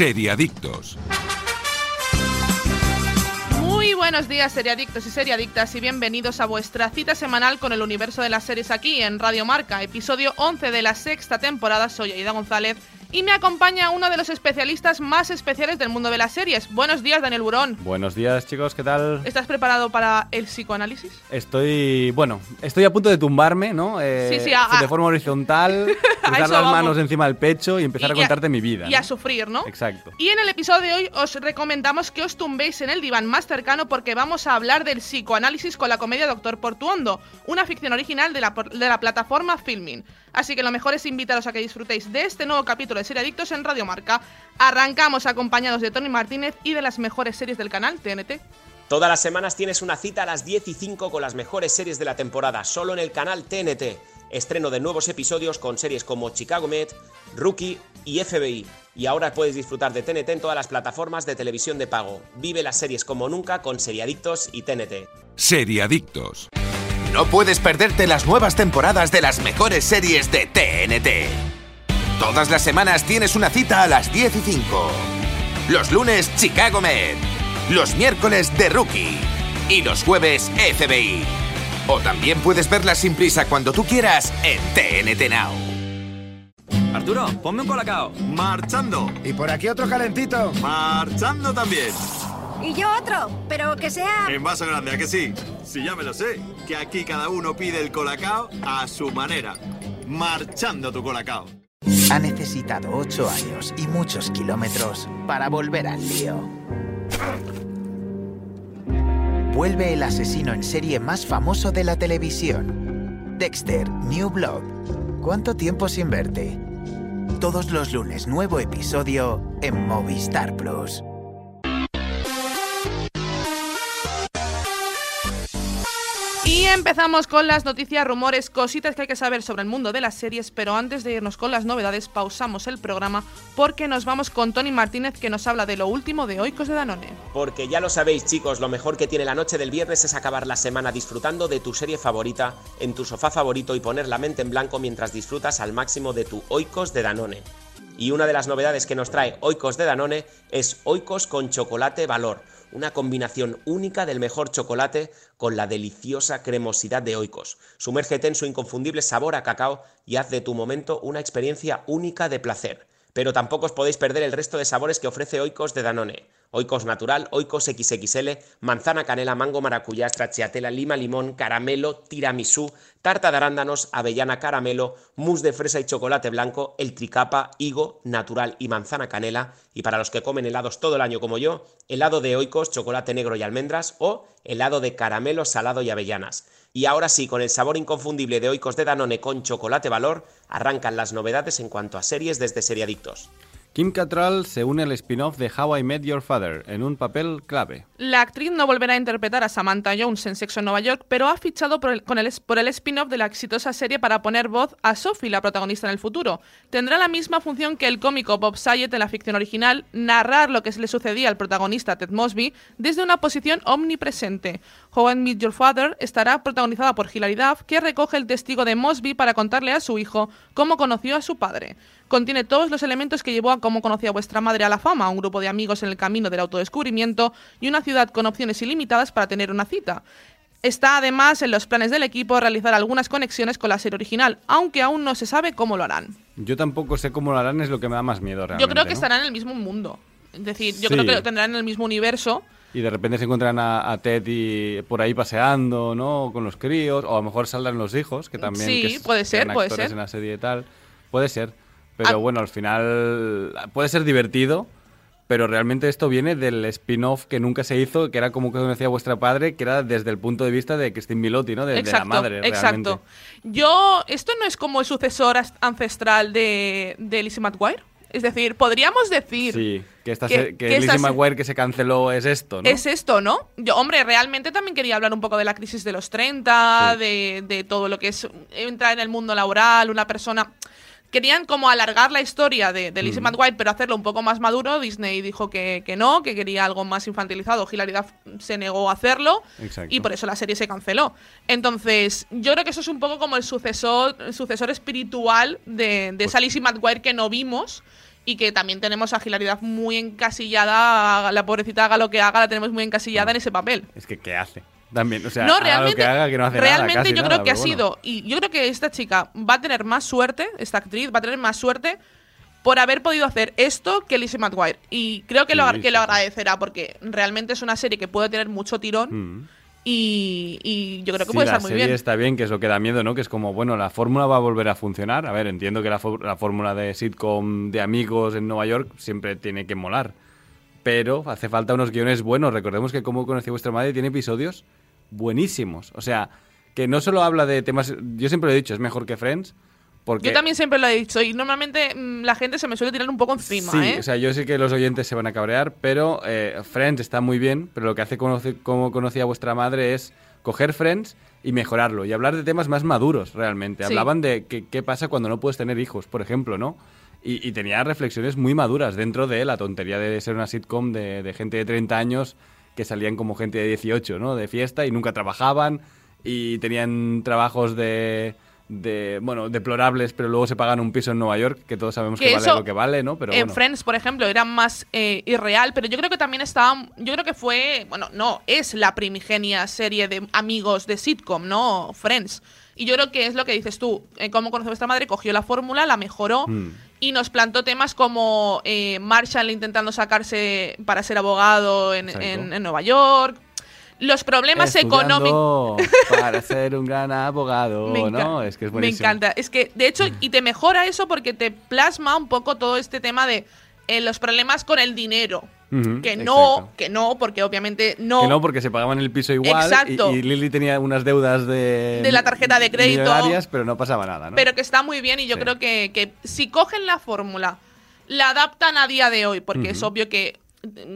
Seriadictos. Muy buenos días, seriadictos y seriadictas, y bienvenidos a vuestra cita semanal con el universo de las series aquí en Radio Marca, episodio 11 de la sexta temporada. Soy Aida González y me acompaña uno de los especialistas más especiales del mundo de las series. Buenos días, Daniel Burón. Buenos días, chicos, ¿qué tal? ¿Estás preparado para el psicoanálisis? Estoy, bueno, estoy a punto de tumbarme, ¿no? Eh, Sí, sí, a- de forma horizontal, cruzar las vamos. manos encima del pecho y empezar Y a a- contarte mi vida. Y a sufrir, ¿no? Exacto. Y en el episodio de hoy os recomendamos que os tumbéis en el diván más cercano porque vamos a hablar del psicoanálisis con la comedia Doctor Portuondo, una ficción original de la, de la plataforma Filming. Así que lo mejor es invitaros a que disfrutéis de este nuevo capítulo de Serie Adictos en Radio Marca. Arrancamos acompañados de Tony Martínez y de las mejores series del canal TNT. Todas las semanas tienes una cita a las 10 y 5 con las mejores series de la temporada, solo en el canal TNT. Estreno de nuevos episodios con series como Chicago Med, Rookie y FBI. Y ahora puedes disfrutar de TNT en todas las plataformas de televisión de pago. Vive las series como nunca con Seriadictos y TNT. Seriadictos. No puedes perderte las nuevas temporadas de las mejores series de TNT. Todas las semanas tienes una cita a las 10 y 5. Los lunes, Chicago Med. Los miércoles, The Rookie. Y los jueves, FBI. O también puedes verlas sin prisa cuando tú quieras en TNT Now. Arturo, ponme un colacao. Marchando. Y por aquí otro calentito. Marchando también. Y yo otro, pero que sea... En vaso grande, ¿a que sí? Sí, ya me lo sé. Que aquí cada uno pide el colacao a su manera. Marchando tu colacao. Ha necesitado ocho años y muchos kilómetros para volver al lío. Vuelve el asesino en serie más famoso de la televisión. Dexter, New Blood. ¿Cuánto tiempo sin verte? Todos los lunes nuevo episodio en Movistar Plus. Empezamos con las noticias, rumores, cositas que hay que saber sobre el mundo de las series, pero antes de irnos con las novedades, pausamos el programa porque nos vamos con Tony Martínez que nos habla de lo último de Oikos de Danone. Porque ya lo sabéis chicos, lo mejor que tiene la noche del viernes es acabar la semana disfrutando de tu serie favorita, en tu sofá favorito y poner la mente en blanco mientras disfrutas al máximo de tu Oikos de Danone. Y una de las novedades que nos trae Oikos de Danone es Oikos con chocolate valor, una combinación única del mejor chocolate con la deliciosa cremosidad de Oikos. Sumérgete en su inconfundible sabor a cacao y haz de tu momento una experiencia única de placer. Pero tampoco os podéis perder el resto de sabores que ofrece Oikos de Danone. Oikos natural, Oikos XXL, manzana canela, mango maracuyá, stracciatella, lima limón, caramelo, tiramisú, tarta de arándanos, avellana caramelo, mousse de fresa y chocolate blanco, el tricapa, higo, natural y manzana canela. Y para los que comen helados todo el año como yo, helado de Oikos, chocolate negro y almendras o helado de caramelo, salado y avellanas. Y ahora sí, con el sabor inconfundible de Oikos de Danone con chocolate valor, arrancan las novedades en cuanto a series desde Seriadictos. Kim Cattrall se une al spin-off de How I Met Your Father en un papel clave. La actriz no volverá a interpretar a Samantha Jones en Sexo en Nueva York, pero ha fichado por el, el spin-off de la exitosa serie para poner voz a Sophie, la protagonista en el futuro. Tendrá la misma función que el cómico Bob Saget en la ficción original, narrar lo que le sucedía al protagonista Ted Mosby desde una posición omnipresente. How I Met Your Father estará protagonizada por Hilary Duff, que recoge el testigo de Mosby para contarle a su hijo cómo conoció a su padre. Contiene todos los elementos que llevó a cómo conocía vuestra madre a la fama, un grupo de amigos en el camino del autodescubrimiento y una ciudad con opciones ilimitadas para tener una cita. Está además en los planes del equipo realizar algunas conexiones con la serie original, aunque aún no se sabe cómo lo harán. Yo tampoco sé cómo lo harán, es lo que me da más miedo realmente. Yo creo que ¿no? estarán en el mismo mundo. Es decir, yo Sí. creo que lo tendrán en el mismo universo. Y de repente se encuentran a, a Ted y por ahí paseando, ¿no? Con los críos, o a lo mejor saldrán los hijos, que también Sí, que puede ser, puede ser. en la serie y tal. Puede ser. Pero Ah. bueno, al final puede ser divertido, pero realmente esto viene del spin-off que nunca se hizo, que era como que conocía a vuestra padre, que era desde el punto de vista de Christine Milotti, ¿no? De, de la madre, realmente. exacto. Yo, esto no es como el sucesor ancestral de, de Lizzie McGuire. Es decir, podríamos decir Sí, que, esta que- se- que que esta Lizzie se- McGuire que se canceló es esto, ¿no? es esto, ¿no? Yo, hombre, realmente también quería hablar un poco de la crisis de los 30, Sí. de, de todo lo que es entrar en el mundo laboral, una persona... Querían como alargar la historia de, de Lizzie McGuire, pero hacerlo un poco más maduro. Disney dijo que, que no, que quería algo más infantilizado. Hilary Duff se negó a hacerlo Exacto. y por eso la serie se canceló. Entonces, yo creo que eso es un poco como el sucesor, el sucesor espiritual de, de esa Lizzie McGuire que no vimos y que también tenemos a Hilaridad muy encasillada, la pobrecita haga lo que haga, la tenemos muy encasillada en ese papel. Es que, ¿qué hace? También, o sea, no, haga realmente, lo que haga, que no hace realmente nada, casi yo nada, creo que ha bueno. sido, y yo creo que esta chica va a tener más suerte, esta actriz va a tener más suerte por haber podido hacer esto que Lizzie McGuire. Y creo que, lo, Sí, que sí, lo agradecerá porque realmente es una serie que puede tener mucho tirón Mm. y, y yo creo que Sí, puede estar muy serie bien. está bien, que es lo que da miedo, ¿no? Que es como, bueno, la fórmula va a volver a funcionar. A ver, entiendo que la, la fórmula de sitcom de amigos en Nueva York siempre tiene que molar. Pero hace falta unos guiones buenos. Recordemos que Como conocí a vuestra madre tiene episodios buenísimos. O sea, que no solo habla de temas... Yo siempre lo he dicho, es mejor que Friends. Porque Yo también siempre lo he dicho y normalmente mm, la gente se me suele tirar un poco encima, Sí, ¿eh? o sea, yo sé que los oyentes se van a cabrear, pero eh, Friends está muy bien, pero lo que hace conoce, como conocía vuestra madre es coger Friends y mejorarlo y hablar de temas más maduros realmente. Sí. Hablaban de qué, qué pasa cuando no puedes tener hijos, por ejemplo, ¿no? Y, y tenía reflexiones muy maduras dentro de la tontería de ser una sitcom de, de gente de 30 años que salían como gente de 18, ¿no? De fiesta y nunca trabajaban y tenían trabajos de... de, bueno, deplorables, pero luego se pagan un piso en Nueva York, que todos sabemos que, Que vale lo que vale, ¿no? Pero en bueno. Friends, por ejemplo, era más eh, irreal, pero yo creo que también estaba. Yo creo que fue. Bueno, no, es la primigenia serie de amigos de sitcom, ¿no? Friends. Y yo creo que es lo que dices tú. Eh, como conoce vuestra madre, cogió la fórmula, la mejoró Mm. y nos plantó temas como eh, Marshall intentando sacarse para ser abogado en, en- en Nueva York. Los problemas económicos. Para ser un gran abogado, Me ¿no? Es que es Me buenísimo. encanta. Es que, de hecho, y te mejora eso porque te plasma un poco todo este tema de eh, los problemas con el dinero. Que no, exacto. que no, porque obviamente no. Que no, porque se pagaban el piso igual. y- Exacto. Y, Lily tenía unas deudas de. De la tarjeta de crédito. millonarias, pero no pasaba nada, ¿no? Pero que está muy bien y yo Sí. creo que, que si cogen la fórmula, la adaptan a día de hoy, porque es obvio que,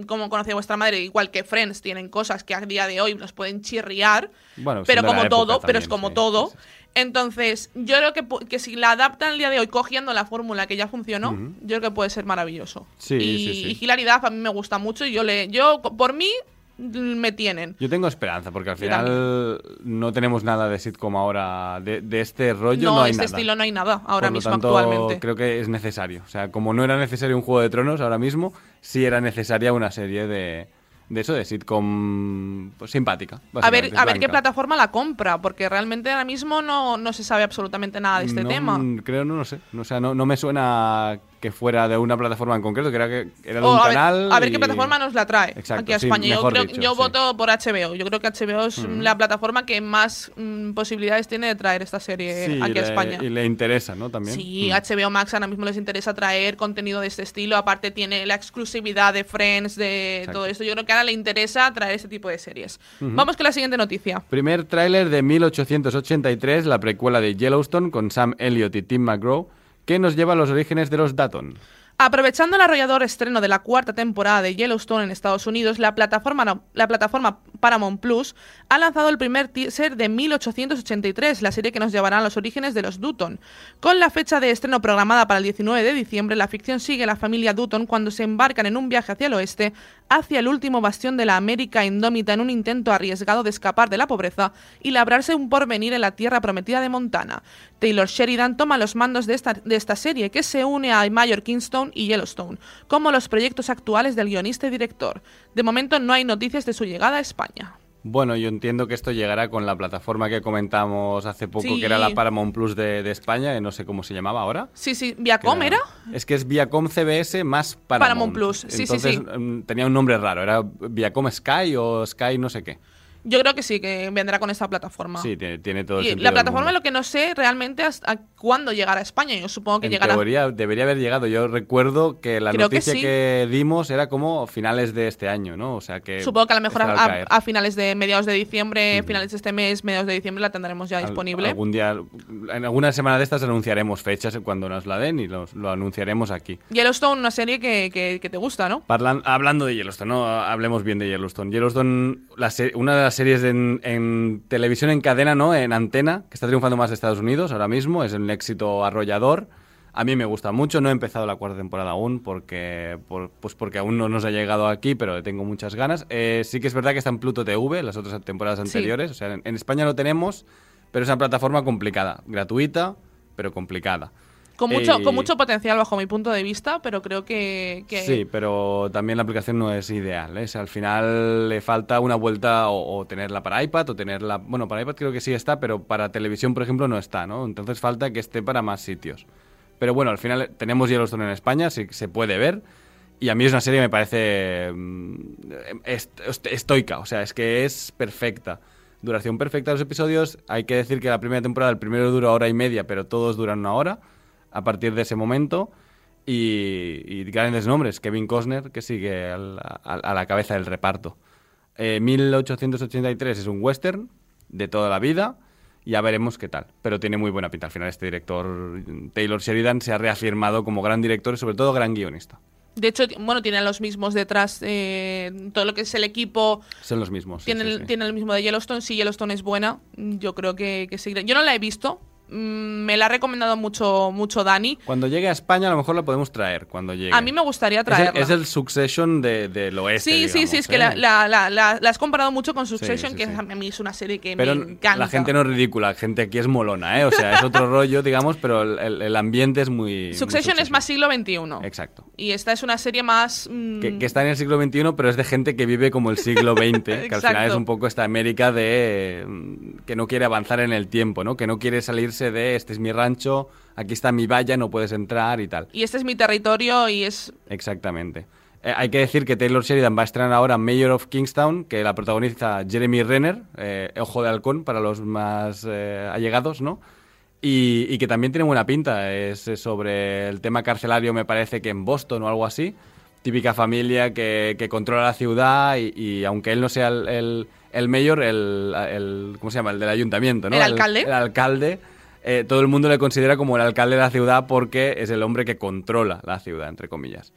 como conocía vuestra madre, igual que Friends, tienen cosas que a día de hoy nos pueden chirriar, Bueno, pero como todo, pero es como sí, todo. sí. Entonces, yo creo que, que si la adaptan al día de hoy cogiendo la fórmula que ya funcionó, yo creo que puede ser maravilloso. Sí, y, sí, sí. y Hilaridad a mí me gusta mucho y yo le, yo por mí me tienen. Yo tengo esperanza, porque al final no tenemos nada de sitcom ahora. De, de este rollo no, no, hay este nada. estilo no hay nada ahora Por lo mismo tanto, actualmente. Creo que es necesario. O sea, como no era necesario un Juego de Tronos ahora mismo, sí era necesaria una serie de, de eso, de sitcom pues, simpática. A ver, a ver qué plataforma la compra, porque realmente ahora mismo no, no se sabe absolutamente nada de este No, tema. Creo, no lo sé. No, o sea, no, no me suena que fuera de una plataforma en concreto, que era, que era de O un a, ver, canal. a ver qué plataforma nos la trae Exacto, aquí a sí, España. yo mejor creo, dicho, yo sí. voto por HBO. Yo creo que HBO es la plataforma que más mm, posibilidades tiene de traer esta serie Sí, aquí le- a España. Y le interesa, ¿no? También. Sí, Mm. HBO Max ahora mismo les interesa traer contenido de este estilo. Aparte tiene la exclusividad de Friends, de Exacto. todo esto. Yo creo que ahora le interesa traer este tipo de series. Vamos con la siguiente noticia. Primer tráiler de 1883, la precuela de Yellowstone con Sam Elliott y Tim McGraw, que nos lleva a los orígenes de los Dutton. Aprovechando el arrollador estreno de la cuarta temporada de Yellowstone en Estados Unidos, la plataforma, la plataforma Paramount Plus ha lanzado el primer teaser de 1883, la serie que nos llevará a los orígenes de los Dutton. Con la fecha de estreno programada para el 19 de diciembre, la ficción sigue a la familia Dutton cuando se embarcan en un viaje hacia el oeste, hacia el último bastión de la América indómita en un intento arriesgado de escapar de la pobreza y labrarse un porvenir en la tierra prometida de Montana. Taylor Sheridan toma los mandos de esta, de esta serie, que se une a Mayor Kingstone y Yellowstone, como los proyectos actuales del guionista y director. De momento no hay noticias de su llegada a España. Bueno, yo entiendo que esto llegará con la plataforma que comentamos hace poco, Sí. que era la Paramount Plus de, de España, que no sé cómo se llamaba ahora. Sí, sí, Viacom era. Es que es Viacom CBS más Paramount. Paramount Plus, sí, sí, Entonces, sí. mm, tenía un nombre raro, era Viacom Sky o Sky no sé qué. Yo creo que sí, que vendrá con esta plataforma. Sí, tiene, tiene todo el y la plataforma lo que no sé realmente hasta cuándo llegará a España. Yo supongo que En llegará. teoría debería haber llegado. Yo recuerdo que la Creo que noticia sí. que, dimos era como finales de este año, ¿no? O sea que. Supongo que a lo mejor a, a- a finales de mediados de diciembre, finales de este mes, mediados de diciembre la tendremos ya Al- disponible. Algún día, en alguna semana de estas anunciaremos fechas cuando nos la den y los- lo anunciaremos aquí. Yellowstone, una serie que, que- que te gusta, ¿no? Parlan- hablando de Yellowstone, ¿no? hablemos bien de Yellowstone. Yellowstone, la una de las series de en, en televisión en cadena, ¿no? En antena, que está triunfando más en Estados Unidos ahora mismo, es un éxito arrollador. A mí me gusta mucho, no he empezado la cuarta temporada aún porque, por- pues porque aún no nos ha llegado aquí, pero le tengo muchas ganas. Eh, sí que es verdad que está en Pluto TV, las otras temporadas Sí. anteriores. O sea, en, en España lo tenemos, pero es una plataforma complicada, gratuita, pero complicada. Con mucho, Eh, con mucho potencial bajo mi punto de vista, pero creo que... que- Sí, pero también la aplicación no es ideal. ¿eh? O sea, al final le falta una vuelta o, o tenerla para iPad o tenerla... Bueno, para iPad creo que sí está, pero para televisión, por ejemplo, no está, ¿no? Entonces falta que esté para más sitios. Pero bueno, al final tenemos Yellowstone en España, sí se puede ver. Y a mí es una serie que me parece mm, est- estoica, o sea, es que es perfecta. Duración perfecta de los episodios. Hay que decir que la primera temporada, el primero dura hora y media, pero todos duran una hora a partir de ese momento. Y, y grandes nombres, Kevin Costner, que sigue al- a, a la cabeza del reparto. Eh, 1883 es un western de toda la vida. Ya veremos qué tal. Pero tiene muy buena pinta. Al final, este director, Taylor Sheridan, se ha reafirmado como gran director y, sobre todo, gran guionista. De hecho, bueno, tienen los mismos detrás, eh, todo lo que es el equipo, Son los mismos. sí, tienen, sí, el- sí. tienen el mismo de Yellowstone. Si Yellowstone es buena, yo creo que, que seguirá. Yo no la he visto, me la ha recomendado mucho, mucho Dani. Cuando llegue a España, a lo mejor la podemos traer. Cuando llegue. A mí me gustaría Es el- traerla. Es el, Succession de, del oeste. Sí, sí, sí, es que ¿eh? la, la- la- la- la has comparado mucho con Succession, sí, que sí. a mí es una serie que Pero me encanta. la gente no es ridícula, la gente aquí es molona, ¿eh? O sea, es otro rollo, digamos, pero el, el- el ambiente es muy... muy Succession es más siglo XXI. Exacto. Y esta es una serie más... mm, Que, que está en el siglo XXI, pero es de gente que vive como el siglo XX, que al final es un poco esta América de mm, que no quiere avanzar en el tiempo, ¿no? Que no quiere salirse de este es mi rancho, aquí está mi valla, no puedes entrar y tal. Y este es mi territorio y es... Exactamente. Eh, hay que decir que Taylor Sheridan va a estrenar ahora Mayor of Kingstown, que la protagoniza Jeremy Renner, eh, Ojo de Halcón para los más eh, allegados, ¿no? Y, y que también tiene buena pinta. Es sobre el tema carcelario, me parece que en Boston o algo así. Típica familia que, que controla la ciudad y, y aunque él no sea el, el, el mayor, el, el- ¿Cómo se llama? El del ayuntamiento, ¿no? ¿El alcalde? El, alcalde. Eh, todo el mundo le considera como el alcalde de la ciudad porque es el hombre que controla la ciudad, entre comillas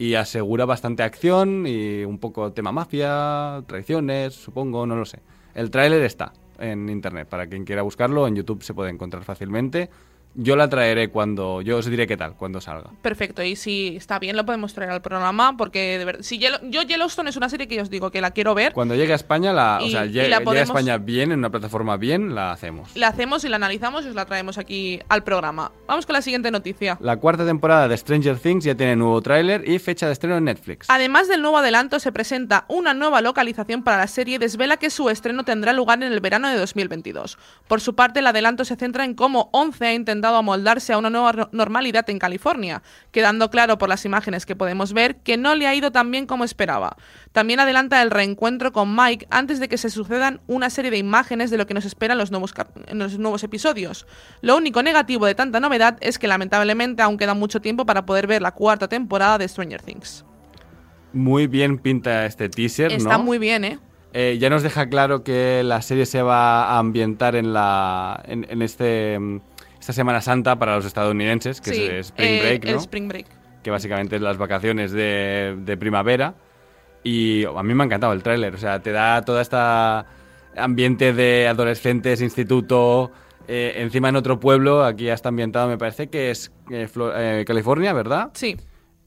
y asegura bastante acción y un poco tema mafia, traiciones, supongo, no lo sé. El tráiler está en internet, para quien quiera buscarlo, en YouTube se puede encontrar fácilmente. Yo la traeré cuando, yo os diré qué tal, cuando salga. Perfecto, y si está bien lo podemos traer al programa, porque de verdad, si Yellow- yo Yellowstone es una serie que yo os digo que la quiero ver, Cuando llegue a España, la, o sea, llegue, la llegue podemos- a España bien, en una plataforma bien, la hacemos. la hacemos y la analizamos y os la traemos aquí al programa. Vamos con la siguiente noticia. La cuarta temporada de Stranger Things ya tiene nuevo tráiler y fecha de estreno en Netflix. Además del nuevo adelanto, se presenta una nueva localización para la serie y desvela que su estreno tendrá lugar en el verano de 2022. Por su parte, el adelanto se centra en cómo 11 ha intentado amoldarse a una nueva normalidad en California, quedando claro por las imágenes que podemos ver que no le ha ido tan bien como esperaba. También adelanta el reencuentro con Mike antes de que se sucedan una serie de imágenes de lo que nos espera en los nuevos, en los nuevos episodios. Lo único negativo de tanta novedad es que lamentablemente aún queda mucho tiempo para poder ver la cuarta temporada de Stranger Things. Muy bien pinta este teaser, Está ¿no? muy bien, ¿eh? Eh, ya nos deja claro que la serie se va a ambientar en la en, en este mm, esta Semana Santa para los estadounidenses, que Sí, es el Spring eh, Break, el ¿no? Spring Break. que básicamente es las vacaciones de, de primavera. Y a mí me ha encantado el tráiler, o sea, te da toda esta ambiente de adolescentes, instituto, eh, encima en otro pueblo, aquí ya está ambientado, me parece que es eh, eh, California, ¿verdad? Sí.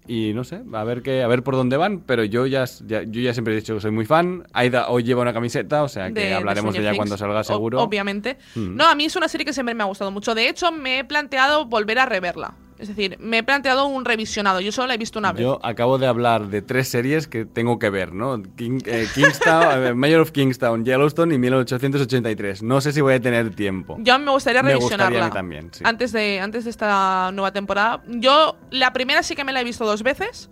Y no sé, a ver qué, a ver por dónde van, pero yo ya, ya- yo ya siempre he dicho que soy muy fan. Aida hoy lleva una camiseta, o sea que de- hablaremos de, ella cuando salga o- seguro. obviamente. Mm. No, a mí es una serie que siempre me ha gustado mucho. De hecho, me he planteado volver a reverla. Es decir, me he planteado un revisionado. Yo solo la he visto una vez. Yo acabo de hablar de tres series que tengo que ver, ¿no? King- eh, Kingstown, Mayor of Kingstown, Yellowstone y 1883. No sé si voy a tener tiempo. Yo me gustaría Me gustaría a revisionarla. mí también, sí. Antes de, antes de esta nueva temporada. Yo, la primera sí que me la he visto dos veces.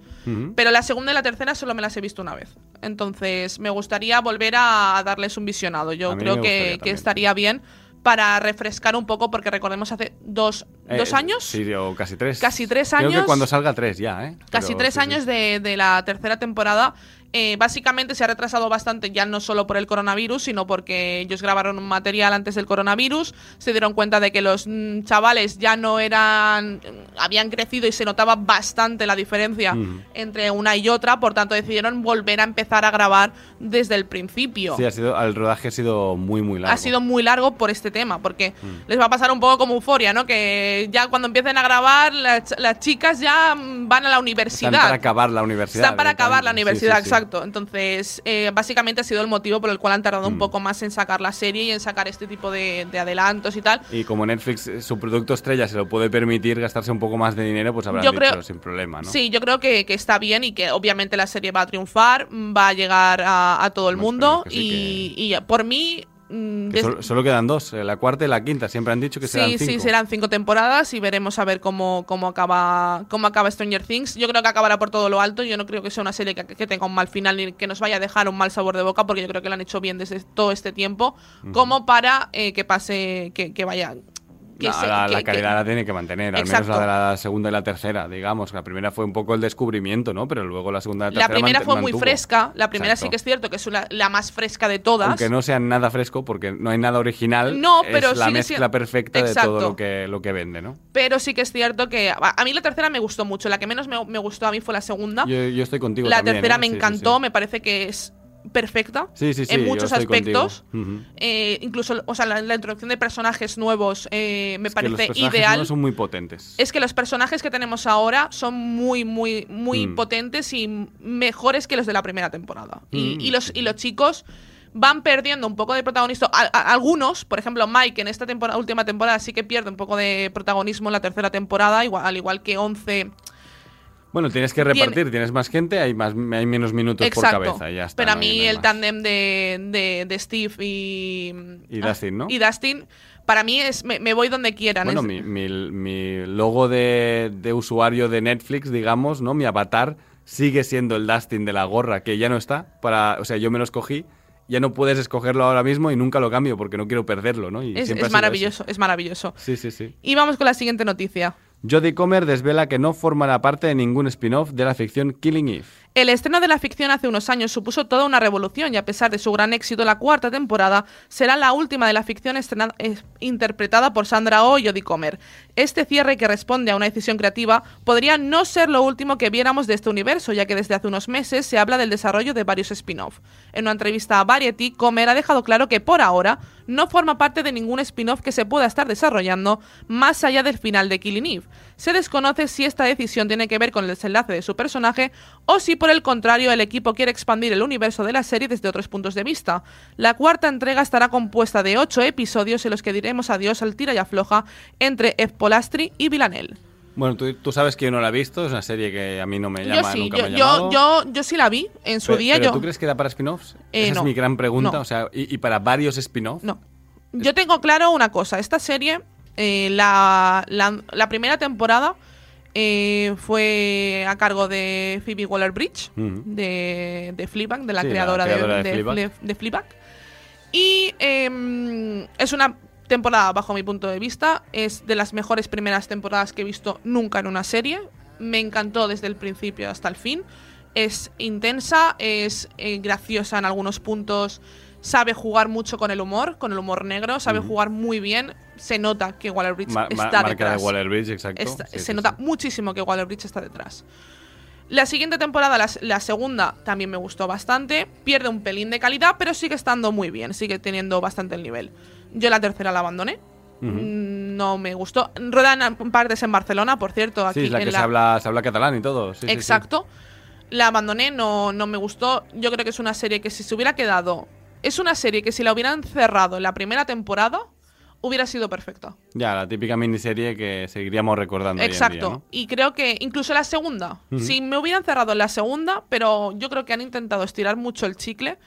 Pero la segunda y la tercera solo me las he visto una vez. Entonces, me gustaría volver a darles un visionado. Yo creo que, que estaría bien para refrescar un poco, porque recordemos hace dos, Eh, dos años. Sí, o casi tres. Casi tres Creo años. que cuando salga tres ya, ¿eh? Casi Pero tres sí, sí. años de, de la tercera temporada. Eh, básicamente se ha retrasado bastante, ya no solo por el coronavirus, sino porque ellos grabaron un material antes del coronavirus, se dieron cuenta de que los mm, chavales ya no eran, habían crecido y se notaba bastante la diferencia entre una y otra, por tanto decidieron volver a empezar a grabar desde el principio. Sí, ha sido, el rodaje ha sido muy, muy largo. Ha sido muy largo por este tema, porque Mm. les va a pasar un poco como euforia, ¿no? Que ya cuando empiecen a grabar, las, las chicas ya mm, van a la universidad. Están para acabar la universidad. Están para acabar la universidad, sí, sí. Exacto, entonces eh, básicamente ha sido el motivo por el cual han tardado un poco más en sacar la serie y en sacar este tipo de, de adelantos y tal. Y como Netflix, eh, su producto estrella, se lo puede permitir gastarse un poco más de dinero, pues habrán Yo dicho creo- sin problema, ¿no? Sí, yo creo que, que está bien y que obviamente la serie va a triunfar, mm, va a llegar a, a todo el mundo que sí, y, y por mí... mm, Que solo, solo quedan dos, eh, la cuarta y la quinta. Siempre han dicho que serán Sí, cinco. sí, serán cinco temporadas y veremos a ver cómo, cómo acaba cómo acaba Stranger Things. Yo creo que acabará por todo lo alto. Yo no creo que sea una serie que, que tenga un mal final ni que nos vaya a dejar un mal sabor de boca, porque yo creo que lo han hecho bien desde todo este tiempo, como para eh, que pase, que, que vaya. Que No, se- la, que- la que- calidad la tiene que mantener, al Exacto. menos la de la segunda y la tercera, digamos. La primera fue un poco el descubrimiento, ¿no? Pero luego la segunda y la La tercera primera mant- fue muy fresca. La primera sí que es cierto que es una- la más fresca de todas. Aunque no sea nada fresco, porque no hay nada original, No, pero es la mezcla siendo- perfecta de todo lo que, lo que vende, ¿no? Pero sí que es cierto que a, mí la tercera me gustó mucho. La que menos me, me gustó a mí fue la segunda. Yo, yo estoy contigo la también, tercera ¿eh? me Sí, sí, encantó. sí. Me parece que es perfecta. Sí, sí, sí, en muchos aspectos. Eh, incluso, o sea, la, la introducción de personajes nuevos eh, me Es que los parece personajes ideal. nuevos son muy potentes. Es que los personajes que tenemos ahora son muy, muy, muy Mm. potentes y mejores que los de la primera temporada. Y, Mm. y los, y los chicos van perdiendo un poco de protagonismo. Algunos, por ejemplo, Mike en esta temporada, última temporada sí que pierde un poco de protagonismo en la tercera temporada, igual, al igual que 11. Bueno, tienes que repartir, tienes más gente, hay, más, hay menos minutos Exacto. por cabeza, ya está. Pero no mí el tándem de, de, de Steve y. Y ah, Dustin, ¿no? Y Dustin, para mí es. Me, me voy donde quieran. Bueno, es- mi, mi- mi logo de, de usuario de Netflix, digamos, ¿no? Mi avatar sigue siendo el Dustin de la gorra, que ya no está. Para, o sea, yo me lo escogí. Ya no puedes escogerlo ahora mismo y nunca lo cambio porque no quiero perderlo, ¿no? Y es, es maravilloso, es maravilloso. Sí, sí, sí. Y vamos con la siguiente noticia. Jodie Comer desvela que no formará parte de ningún spin-off de la ficción Killing Eve. El estreno de la ficción hace unos años supuso toda una revolución y a pesar de su gran éxito, la cuarta temporada será la última de la ficción interpretada por Sandra Oh y Comer. Este cierre, que responde a una decisión creativa, podría no ser lo último que viéramos de este universo, ya que desde hace unos meses se habla del desarrollo de varios spin-off. En una entrevista a Variety, Comer ha dejado claro que por ahora no forma parte de ningún spin-off que se pueda estar desarrollando más allá del final de Killing Eve. Se desconoce si esta decisión tiene que ver con el desenlace de su personaje o si por el contrario el equipo quiere expandir el universo de la serie desde otros puntos de vista. La cuarta entrega estará compuesta de ocho episodios en los que diremos adiós al tira y afloja entre Ed Polastri y Villanelle. Bueno, tú, tú sabes que yo no la he visto, es una serie que a mí no me Yo llama, sí, nunca yo, me ha yo, llamado. yo, yo sí la vi en su Pero- día. pero yo, ¿tú crees que da para spin-offs? Eh, Esa no. es mi gran pregunta, No. o sea, y, y para varios spin-offs. No. Yo tengo claro una cosa. Esta serie, eh, la, la- la primera temporada eh, fue a cargo de Phoebe Waller-Bridge, Ujú. de, de Fleabag, de la Sí, la creadora, de- de de, Fleabag. Fle- de Fleabag. Y em, es una temporada, bajo mi punto de vista, es de las mejores primeras temporadas que he visto nunca en una serie. Me encantó desde el principio hasta el fin. Es intensa, es eh, graciosa en algunos puntos, sabe jugar mucho con el humor, con el humor negro, sabe jugar muy bien. Se nota que Waller-Bridge Ma- ma- está marca detrás. de Waller-Bridge, exacto. Está- Sí, se sí, nota sí. muchísimo que Waller-Bridge está detrás. La siguiente temporada, la, la segunda, también me gustó bastante. Pierde un pelín de calidad, pero sigue estando muy bien, sigue teniendo bastante el nivel. Yo la tercera la abandoné. Mm, No me gustó. Ruedan en partes en Barcelona, por cierto. Aquí Sí, es la en que se, habla, se habla catalán y todo. Exacto. La abandoné, no, no me gustó. Yo creo que es una serie que si se hubiera quedado. Es una serie que si la hubieran cerrado en la primera temporada, hubiera sido perfecta. Ya, la típica miniserie que seguiríamos recordando. hoy en Exacto. día, ¿no? Y creo que incluso la segunda. Si me hubieran cerrado en la segunda, pero yo creo que han intentado estirar mucho el chicle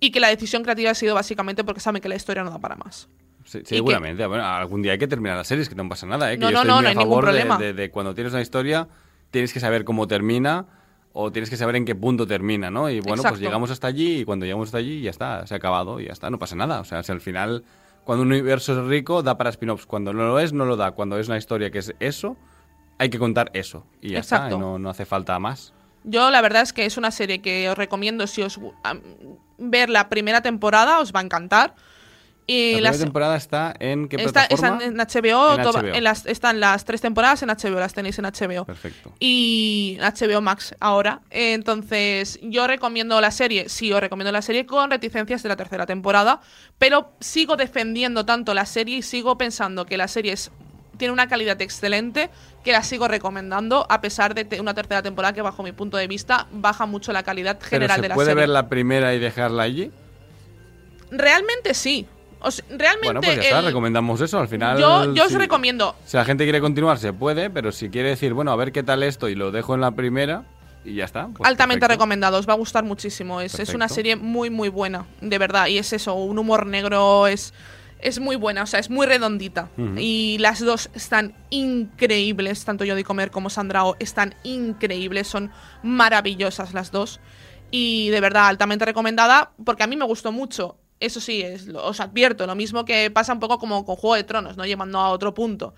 y que la decisión creativa ha sido básicamente porque saben que la historia no da para más. Sí, que- seguramente. Bueno, algún día hay que terminar las series, que no pasa nada. ¿eh? Que No, yo no, estoy no, muy no a hay ningún de- problema. De, de cuando tienes una historia, tienes que saber cómo termina o tienes que saber en qué punto termina, ¿no? Y bueno, Exacto. pues llegamos hasta allí y cuando llegamos hasta allí ya está, se ha acabado y ya está, no pasa nada. O sea, si al final, cuando un universo es rico, da para spin-offs. Cuando no lo es, no lo da. Cuando es una historia que es eso, hay que contar eso. Y ya está, y no, no hace falta más. Yo la verdad es que es una serie que os recomiendo si os am- ver la primera temporada, os va a encantar. Y La las- temporada está en qué está, plataforma? están en HBO, En HBO. en las- están las tres temporadas en HBO, las tenéis en HBO. Perfecto. Y HBO Max ahora. Entonces, yo recomiendo la serie, sí, os recomiendo la serie con reticencias de la tercera temporada, pero sigo defendiendo tanto la serie y sigo pensando que la serie es tiene una calidad excelente que la sigo recomendando, a pesar de una tercera temporada que, bajo mi punto de vista, baja mucho la calidad Pero general ¿se de la puede serie. ver la primera y dejarla allí? Realmente sí. Realmente Bueno, pues ya está, el- recomendamos eso. Al final. yo, yo os si- recomiendo. Si la gente quiere continuar, se puede, pero si quiere decir, bueno, a ver qué tal esto y lo dejo en la primera y ya está. pues altamente perfecto. recomendado, os va a gustar muchísimo. Es, es una serie muy, muy buena, de verdad. Y es eso, un humor negro es, es muy buena, o sea, es muy redondita. Y las dos están increíbles, tanto Jodie Comer como Sandra Oh están increíbles, son maravillosas las dos. Y de verdad, altamente recomendada, porque a mí me gustó mucho. Eso sí, es, os advierto, lo mismo que pasa un poco como con Juego de Tronos, ¿no? Llevando a otro punto.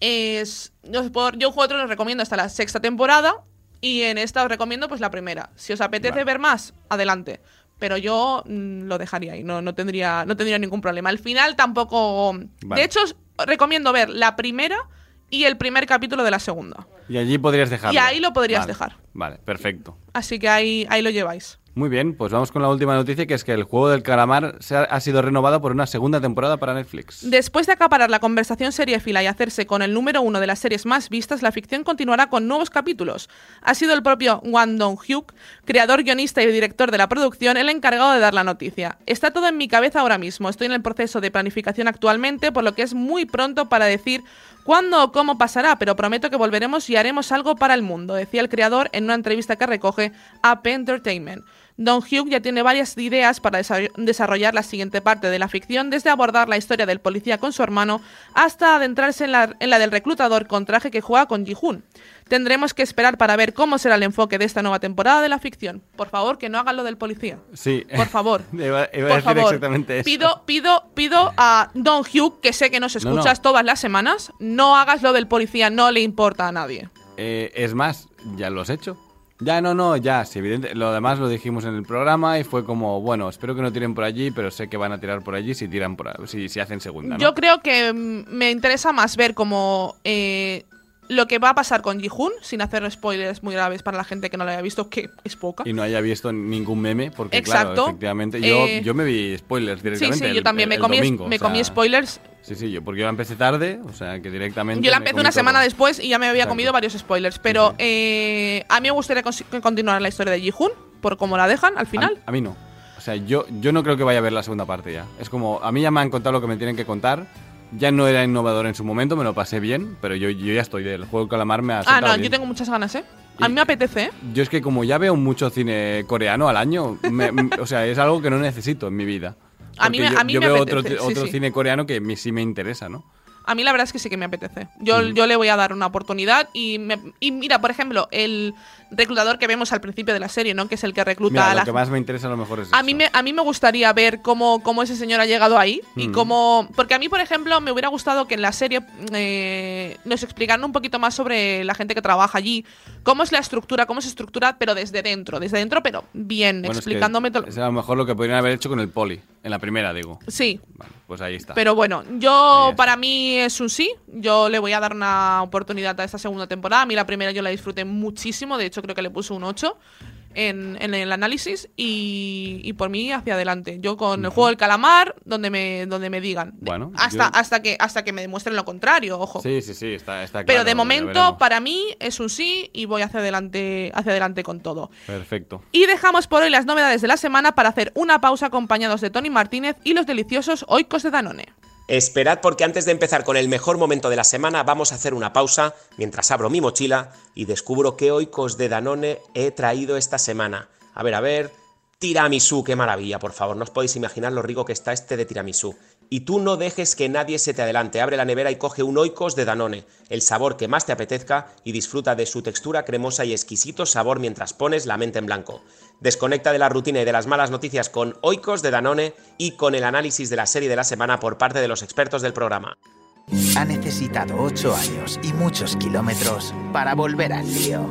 Es, yo, yo Juego de Tronos os recomiendo hasta la sexta temporada y en esta os recomiendo pues la primera. Si os apetece Vale. ver más, adelante. Pero yo mm, lo dejaría ahí, no, no, tendría, no tendría ningún problema. Al final tampoco... Vale. De hecho, os recomiendo ver la primera y el primer capítulo de la segunda. Y allí podrías dejarlo. Y ahí lo podrías Vale, dejar. Vale, perfecto. Así que ahí, ahí lo lleváis. Muy bien, pues vamos con la última noticia, que es que el juego del calamar se ha, sido renovado por una segunda temporada para Netflix. Después de acaparar la conversación seriéfila y hacerse con el número uno de las series más vistas, la ficción continuará con nuevos capítulos. Ha sido el propio Wang Dong-hyuk, creador, guionista y director de la producción, el encargado de dar la noticia. Está todo en mi cabeza ahora mismo. Estoy en el proceso de planificación actualmente, por lo que es muy pronto para decir cuándo o cómo pasará, pero prometo que volveremos y haremos algo para el mundo, decía el creador en una entrevista que recoge AP Entertainment. Don Hugh ya tiene varias ideas para desa- desarrollar la siguiente parte de la ficción, desde abordar la historia del policía con su hermano hasta adentrarse en la, en la del reclutador con traje que juega con Ji-Hoon. Tendremos que esperar para ver cómo será el enfoque de esta nueva temporada de la ficción. Por favor, que no hagan lo del policía. Sí. Por favor. iba, iba a decir favor, exactamente eso. pido, pido, pido a Don Hugh, que sé que nos No, no. escuchas todas las semanas, no hagas lo del policía, no le importa a nadie. Eh, es más, ya lo has hecho. Ya, no, no, ya, sí, evidente. Lo demás lo dijimos en el programa y fue como, bueno, espero que no tiren por allí, pero sé que van a tirar por allí si tiran por si, si hacen segunda, ¿no? Yo creo que mm, me interesa más ver como eh, lo que va a pasar con Ji-Hoon, sin hacer spoilers muy graves para la gente que no lo haya visto, que es poca. Y no haya visto ningún meme, porque Exacto. claro, efectivamente, yo, Eh, yo me vi spoilers Sí, directamente. sí, yo el- también el- me, comí, domingo, me o sea, comí spoilers. Sí, sí, yo, porque yo la empecé tarde, o sea, que directamente... Yo la empecé una todo. semana después y ya me había Exacto. comido varios spoilers. Pero eh, a mí me gustaría continuar la historia de Ji-Hoon, por cómo la dejan al final. A, a mí no. O sea, yo, yo no creo que vaya a ver la segunda parte ya. Es como, a mí ya me han contado lo que me tienen que contar. Ya no era innovador en su momento, me lo pasé bien, pero yo, yo ya estoy del juego del calamar, me ha Ah, no, bien. yo tengo muchas ganas, ¿eh? A mí me apetece, ¿eh? Yo es que como ya veo mucho cine coreano al año, me- o sea, es algo que no necesito en mi vida. A mí me- yo, a mí yo me veo apetece, otro, sí, otro sí. cine coreano que sí me interesa, ¿no? A mí la verdad es que sí que me apetece. Yo, yo le voy a dar una oportunidad y, me- y mira, por ejemplo, el reclutador que vemos al principio de la serie, ¿no? Que es el que recluta Mira, a la lo que más me interesa a lo mejor es A eso. mí, me, a mí me gustaría ver cómo, cómo ese señor ha llegado ahí y cómo... Porque a mí, por ejemplo, me hubiera gustado que en la serie eh, nos explicaran un poquito más sobre la gente que trabaja allí, cómo es la estructura, cómo se estructura, pero desde dentro, desde dentro, pero bien, Bueno, es que explicándome todo. Es a lo mejor lo que podrían haber hecho con el poli, en la primera, digo. Sí, Vale, pues ahí está. pero bueno, yo para mí es un sí. Yo le voy a dar una oportunidad a esta segunda temporada. A mí la primera yo la disfruté muchísimo. De hecho, creo que le puse un 8 en, en el análisis. Y, y por mí hacia adelante. Yo con el juego del calamar, donde me, donde me digan. Bueno, hasta, yo- hasta, que, hasta que me demuestren lo contrario, ojo. Sí, sí, sí, está, está Pero claro, de ya momento, para mí es un sí y voy hacia adelante, hacia adelante con todo. Perfecto. Y dejamos por hoy las novedades de la semana para hacer una pausa acompañados de Tony Martínez y los deliciosos oicos de Danone. Esperad porque antes de empezar con el mejor momento de la semana vamos a hacer una pausa mientras abro mi mochila y descubro qué oicos de Danone he traído esta semana. A ver, a ver. Tiramisú, qué maravilla, por favor. No os podéis imaginar lo rico que está este de tiramisú. Y tú no dejes que nadie se te adelante. Abre la nevera y coge un oikos de Danone, el sabor que más te apetezca y disfruta de su textura cremosa y exquisito sabor mientras pones la mente en blanco. Desconecta de la rutina y de las malas noticias con oikos de Danone y con el análisis de la serie de la semana por parte de los expertos del programa. Ha necesitado ocho años y muchos kilómetros para volver al lío.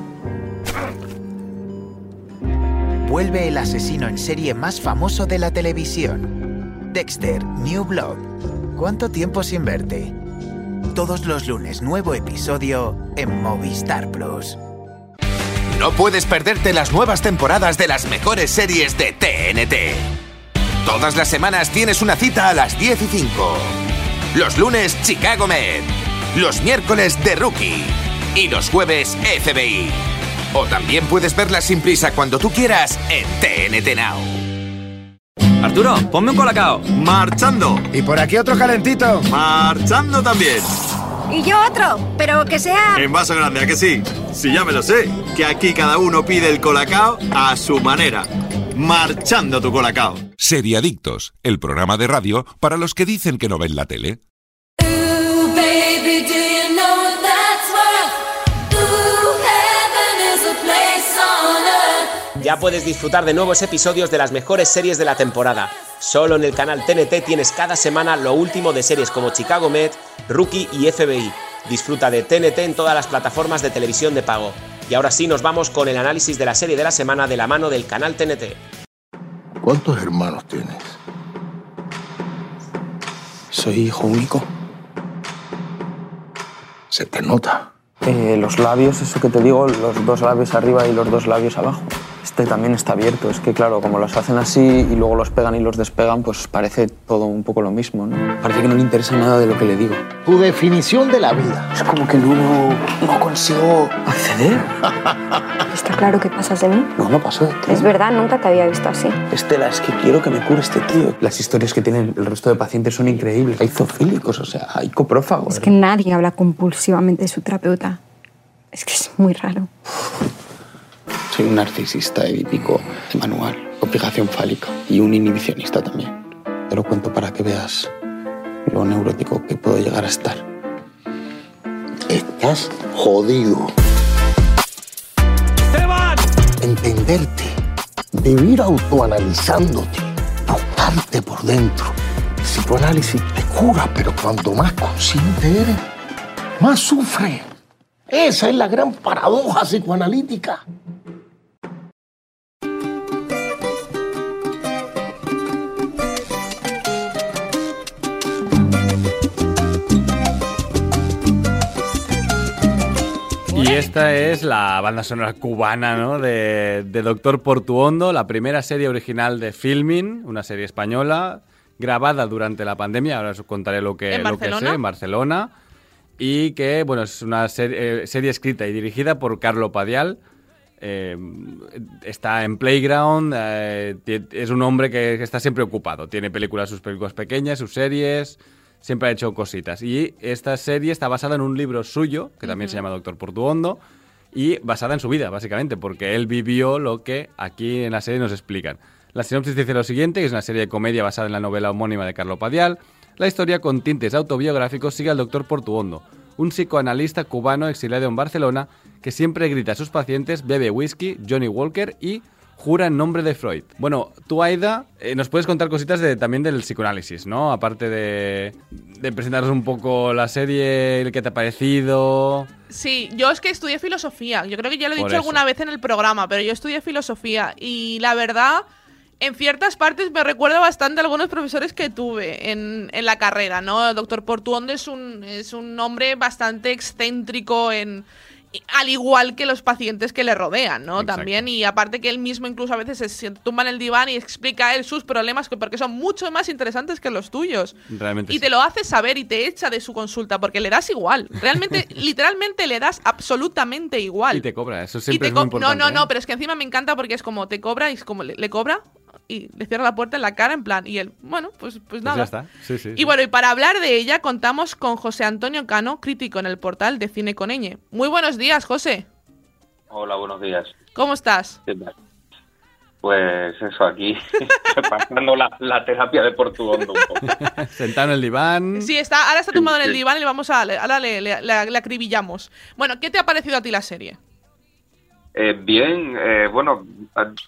Vuelve el asesino en serie más famoso de la televisión. Dexter, New Blood. ¿Cuánto tiempo sin verte? Todos los lunes nuevo episodio en Movistar Plus. No puedes perderte las nuevas temporadas de las mejores series de TNT. Todas las semanas tienes una cita a las 10 y 5. Los lunes, Chicago Med. los miércoles de Rookie y los jueves FBI. O también puedes verla sin prisa cuando tú quieras en TNT Now. Arturo, ponme un colacao. Marchando. Y por aquí otro calentito. Marchando también. Y yo otro, pero que sea... En vaso grande, ¿a que sí? Sí, ya me lo sé. Que aquí cada uno pide el colacao a su manera. Marchando tu colacao. Seriadictos, el programa de radio para los que dicen que no ven la tele. Ya puedes disfrutar de nuevos episodios de las mejores series de la temporada. Solo en el canal TNT tienes cada semana lo último de series como Chicago Med, Rookie y FBI. Disfruta de TNT en todas las plataformas de televisión de pago. Y ahora sí nos vamos con el análisis de la serie de la semana de la mano del canal TNT. ¿Cuántos hermanos tienes? Soy hijo único. Se te nota. Eh, los labios, eso que te digo, los dos labios arriba y los dos labios abajo. Este también está abierto. Es que, claro, como los hacen así y luego los pegan y los despegan, pues parece todo un poco lo mismo, ¿no? Parece que no le interesa nada de lo que le digo. Tu definición de la vida. Es como que no, no consigo acceder. ¿Está claro que pasas de mí? No, no paso de ti. Es verdad, nunca te había visto así. Estela, es que quiero que me cure este tío. Las historias que tienen el resto de pacientes son increíbles. Hay zoofílicos, o sea, hay coprófagos. Es que nadie habla compulsivamente de su terapeuta. Es que es muy raro. Soy un narcisista edípico manual, complicación fálica y un inhibicionista también. Te lo cuento para que veas lo neurótico que puedo llegar a estar. Estás jodido. ¡Esteban! Entenderte, vivir autoanalizándote, buscarte por dentro. El psicoanálisis te cura, pero cuanto más consciente eres, más sufre. Esa es la gran paradoja psicoanalítica. Y esta es la banda sonora cubana ¿no? de, de Doctor Portuondo, la primera serie original de Filmin, una serie española, grabada durante la pandemia, ahora os contaré lo que, ¿En lo que sé, en Barcelona, y que bueno, es una serie, eh, serie escrita y dirigida por Carlo Padial. Eh, está en Playground, eh, es un hombre que, que está siempre ocupado, tiene películas, sus películas pequeñas, sus series, siempre ha hecho cositas. Y esta serie está basada en un libro suyo, que también se llama Doctor Portuondo, y basada en su vida, básicamente, porque él vivió lo que aquí en la serie nos explican. La sinopsis dice lo siguiente, que es una serie de comedia basada en la novela homónima de Carlo Padial. La historia con tintes autobiográficos sigue al doctor Portuondo, un psicoanalista cubano exiliado en Barcelona que siempre grita a sus pacientes, bebe whisky, Johnny Walker y jura en nombre de Freud. Bueno, tú, Aida, eh, nos puedes contar cositas de, también del psicoanálisis, ¿no? Aparte de, de presentarnos un poco la serie, el que te ha parecido... Sí, yo es que estudié filosofía. Yo creo que ya lo he Por dicho eso. alguna vez en el programa, pero yo estudié filosofía y la verdad, en ciertas partes me recuerda bastante a algunos profesores que tuve en, en la carrera, ¿no? El doctor Portuondo es un, es un hombre bastante excéntrico en al igual que los pacientes que le rodean, ¿no? Exacto. También, y aparte que él mismo incluso a veces se tumba en el diván y explica a él sus problemas, que porque son mucho más interesantes que los tuyos. Realmente Y sí. te lo hace saber y te echa de su consulta porque le das igual. Realmente, literalmente le das absolutamente igual. Y te cobra, eso Y siempre te es muy co- no, importante. no, ¿eh? no, pero es que encima me encanta porque es como te cobra y es como le, le cobra y le cierra la puerta en la cara en plan. Y él, bueno, pues, pues Pues nada. ya está. Sí, sí, Y sí. bueno, y para hablar de ella contamos con José Antonio Cano, crítico en el portal de Cine con Ñ. Muy buenos días, José. Hola, buenos días. ¿Cómo estás? ¿Qué tal? Pues eso, aquí pasando la, la terapia de Portugondo un poco. Sentado en el diván. Sí, está, ahora está tumbado en el sí. diván y le vamos a, ahora le, le- le- le acribillamos. Bueno, ¿qué te ha parecido a ti la serie? Eh, bien, eh, bueno,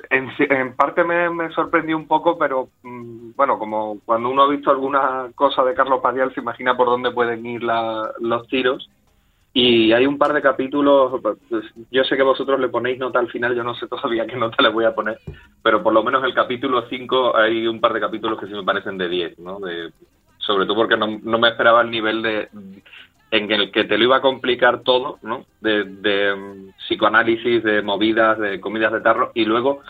en, parte me, me sorprendió un poco, pero mm, bueno, como cuando uno ha visto alguna cosa de Carlos Padial se imagina por dónde pueden ir la- los tiros. Y hay un par de capítulos, pues, yo sé que vosotros le ponéis nota al final, yo no sé todavía qué nota le voy a poner, pero por lo menos el capítulo 5 hay un par de capítulos que sí me parecen de 10, ¿no? De, sobre todo porque no me esperaba el nivel de en el que te lo iba a complicar todo, ¿no? De, de, mm, psicoanálisis, de movidas, de comidas de tarro, y luego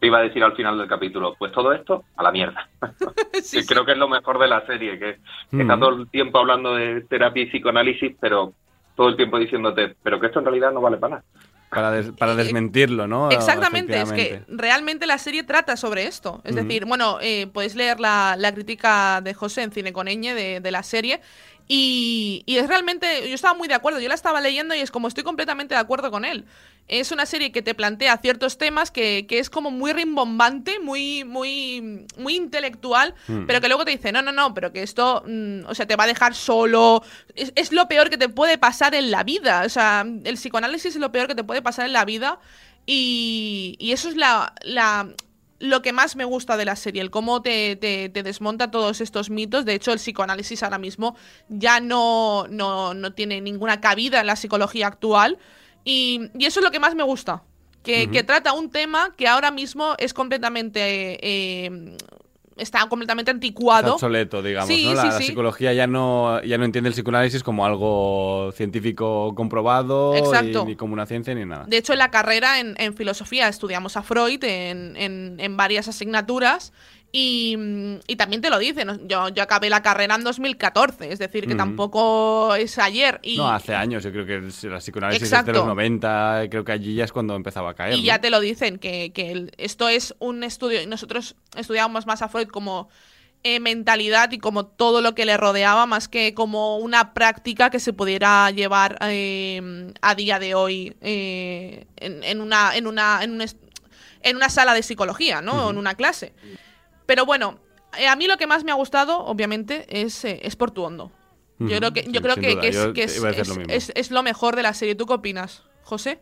te iba a decir al final del capítulo, pues todo esto a la mierda. que creo que es lo mejor de la serie, que está Mm. todo el tiempo hablando de terapia y psicoanálisis, pero todo el tiempo diciéndote, pero que esto en realidad no vale para nada. Para, des- para desmentirlo, ¿no? Exactamente, es que realmente la serie trata sobre esto. Es decir, bueno, eh, podéis leer la, la crítica de José en Cine con de la serie. Y, y es realmente, yo estaba muy de acuerdo, yo la estaba leyendo y es como estoy completamente de acuerdo con él. Es una serie que te plantea ciertos temas que, que es como muy rimbombante, muy, muy, muy intelectual, Mm. pero que luego te dice, no, no, no, pero que esto, mm, o sea, te va a dejar solo. Es, es lo peor que te puede pasar en la vida. O sea, el psicoanálisis es lo peor que te puede pasar en la vida. Y, y eso es la, la- lo que más me gusta de la serie, el cómo te, te- te desmonta todos estos mitos. De hecho, el psicoanálisis ahora mismo ya no, no, no tiene ninguna cabida en la psicología actual. Y, y eso es lo que más me gusta. Que, que trata un tema que ahora mismo es completamente... eh, está completamente anticuado. Está obsoleto, digamos, Sí, ¿no? La, sí, la sí. psicología ya no, ya no entiende el psicoanálisis como algo científico comprobado Exacto. y ni como una ciencia ni nada. De hecho, en la carrera en, en filosofía estudiamos a Freud en, en- en varias asignaturas y, y también te lo dicen. Yo, yo acabé la carrera en 2014, es decir, que tampoco es ayer. Y, No, hace años, yo creo que la psicoanálisis es de los 90, creo que allí ya es cuando empezaba a caer. y ¿no? ya te lo dicen, que, que esto es un estudio. y Nosotros estudiábamos más a Freud como eh, mentalidad y como todo lo que le rodeaba, más que como una práctica que se pudiera llevar eh, a día de hoy eh, en, en una, en, una, en, un en una sala de psicología, ¿no? Ujú. En una clase. Pero bueno, eh, a mí lo que más me ha gustado, obviamente, es, eh, es Portuondo. Yo creo que, yo Sí, creo que, es, Yo que es, es- lo mismo. es- es lo mejor de la serie. ¿Tú qué opinas, José?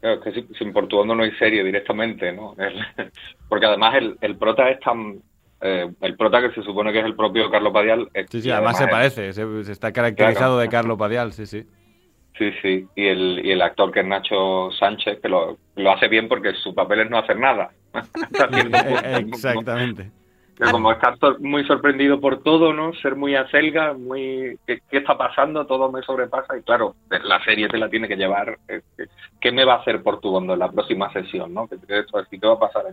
Claro, es que sin, sin Portuondo no hay serie directamente, ¿no? El- porque además el, el prota es tan... eh, el prota que se supone que es el propio Carlos Padial... es- Sí, sí, además se es- parece, se, se está caracterizado Claro. de Carlo Padial, sí, sí. Sí, sí. Y el, y el actor que es Nacho Sánchez, que lo, lo hace bien porque su papel es no hacer nada. Eh, Exactamente. Que como estar muy sorprendido por todo, ¿no? Ser muy acelga, muy... ¿qué, qué está pasando? Todo me sobrepasa. Y claro, la serie te la tiene que llevar. eh, eh, ¿Qué me va a hacer Portuondo en la próxima sesión, no? ¿Qué, qué, va a pasar?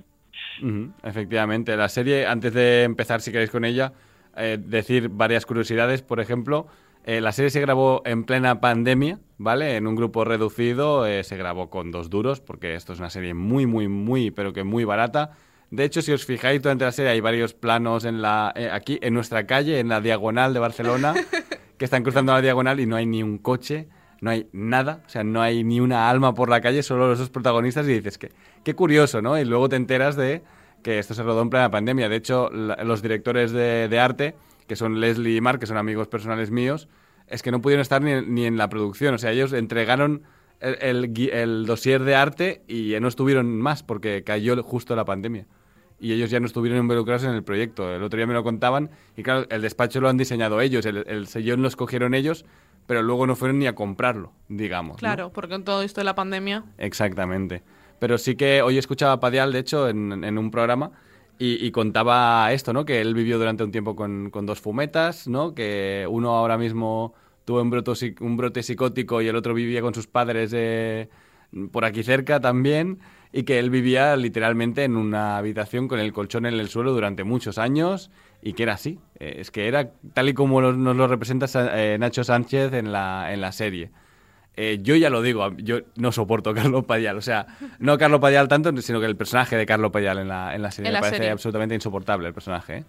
Ujú, efectivamente, la serie, antes de empezar, si queréis con ella, eh, decir varias curiosidades. Por ejemplo, eh, la serie se grabó en plena pandemia, ¿vale? En un grupo reducido, eh, se grabó con dos duros, porque esto es una serie muy, muy, muy, pero que muy barata. De hecho, si os fijáis durante la serie, hay varios planos en la, eh, aquí, en nuestra calle, en la diagonal de Barcelona, que están cruzando la diagonal y no hay ni un coche, no hay nada, o sea, no hay ni una alma por la calle, solo los dos protagonistas y dices que qué curioso, ¿no? Y luego te enteras de que esto se rodó en plena pandemia. De hecho, la- los directores de, de arte, que son Leslie y Mark, que son amigos personales míos, es que no pudieron estar ni, ni en la producción, o sea, ellos entregaron el, el, dossier de arte y ya no estuvieron más porque cayó justo la pandemia y ellos ya no estuvieron involucrados en el proyecto. El otro día me lo contaban y claro, el despacho lo han diseñado ellos, el, el sellón lo escogieron ellos, pero luego no fueron ni a comprarlo, digamos. ¿no? Claro, porque con todo esto de la pandemia. Exactamente. Pero sí que hoy escuchaba a Padial, de hecho, en, en un programa y, y contaba esto, ¿no? Que él vivió durante un tiempo con, con dos fumetas, ¿no? Que uno ahora mismo tuvo un, broto un brote psicótico y el otro vivía con sus padres eh, por aquí cerca también y que él vivía literalmente en una habitación con el colchón en el suelo durante muchos años y que era así. Eh, es que era tal y como nos lo representa eh, Nacho Sánchez en la, en la serie. Eh, yo ya lo digo, yo no soporto a Carlos Padial. O sea, no a Carlos Padial tanto, sino que el personaje de Carlos Padial en la, en la serie En me la parece serie. absolutamente insoportable el personaje. ¿eh?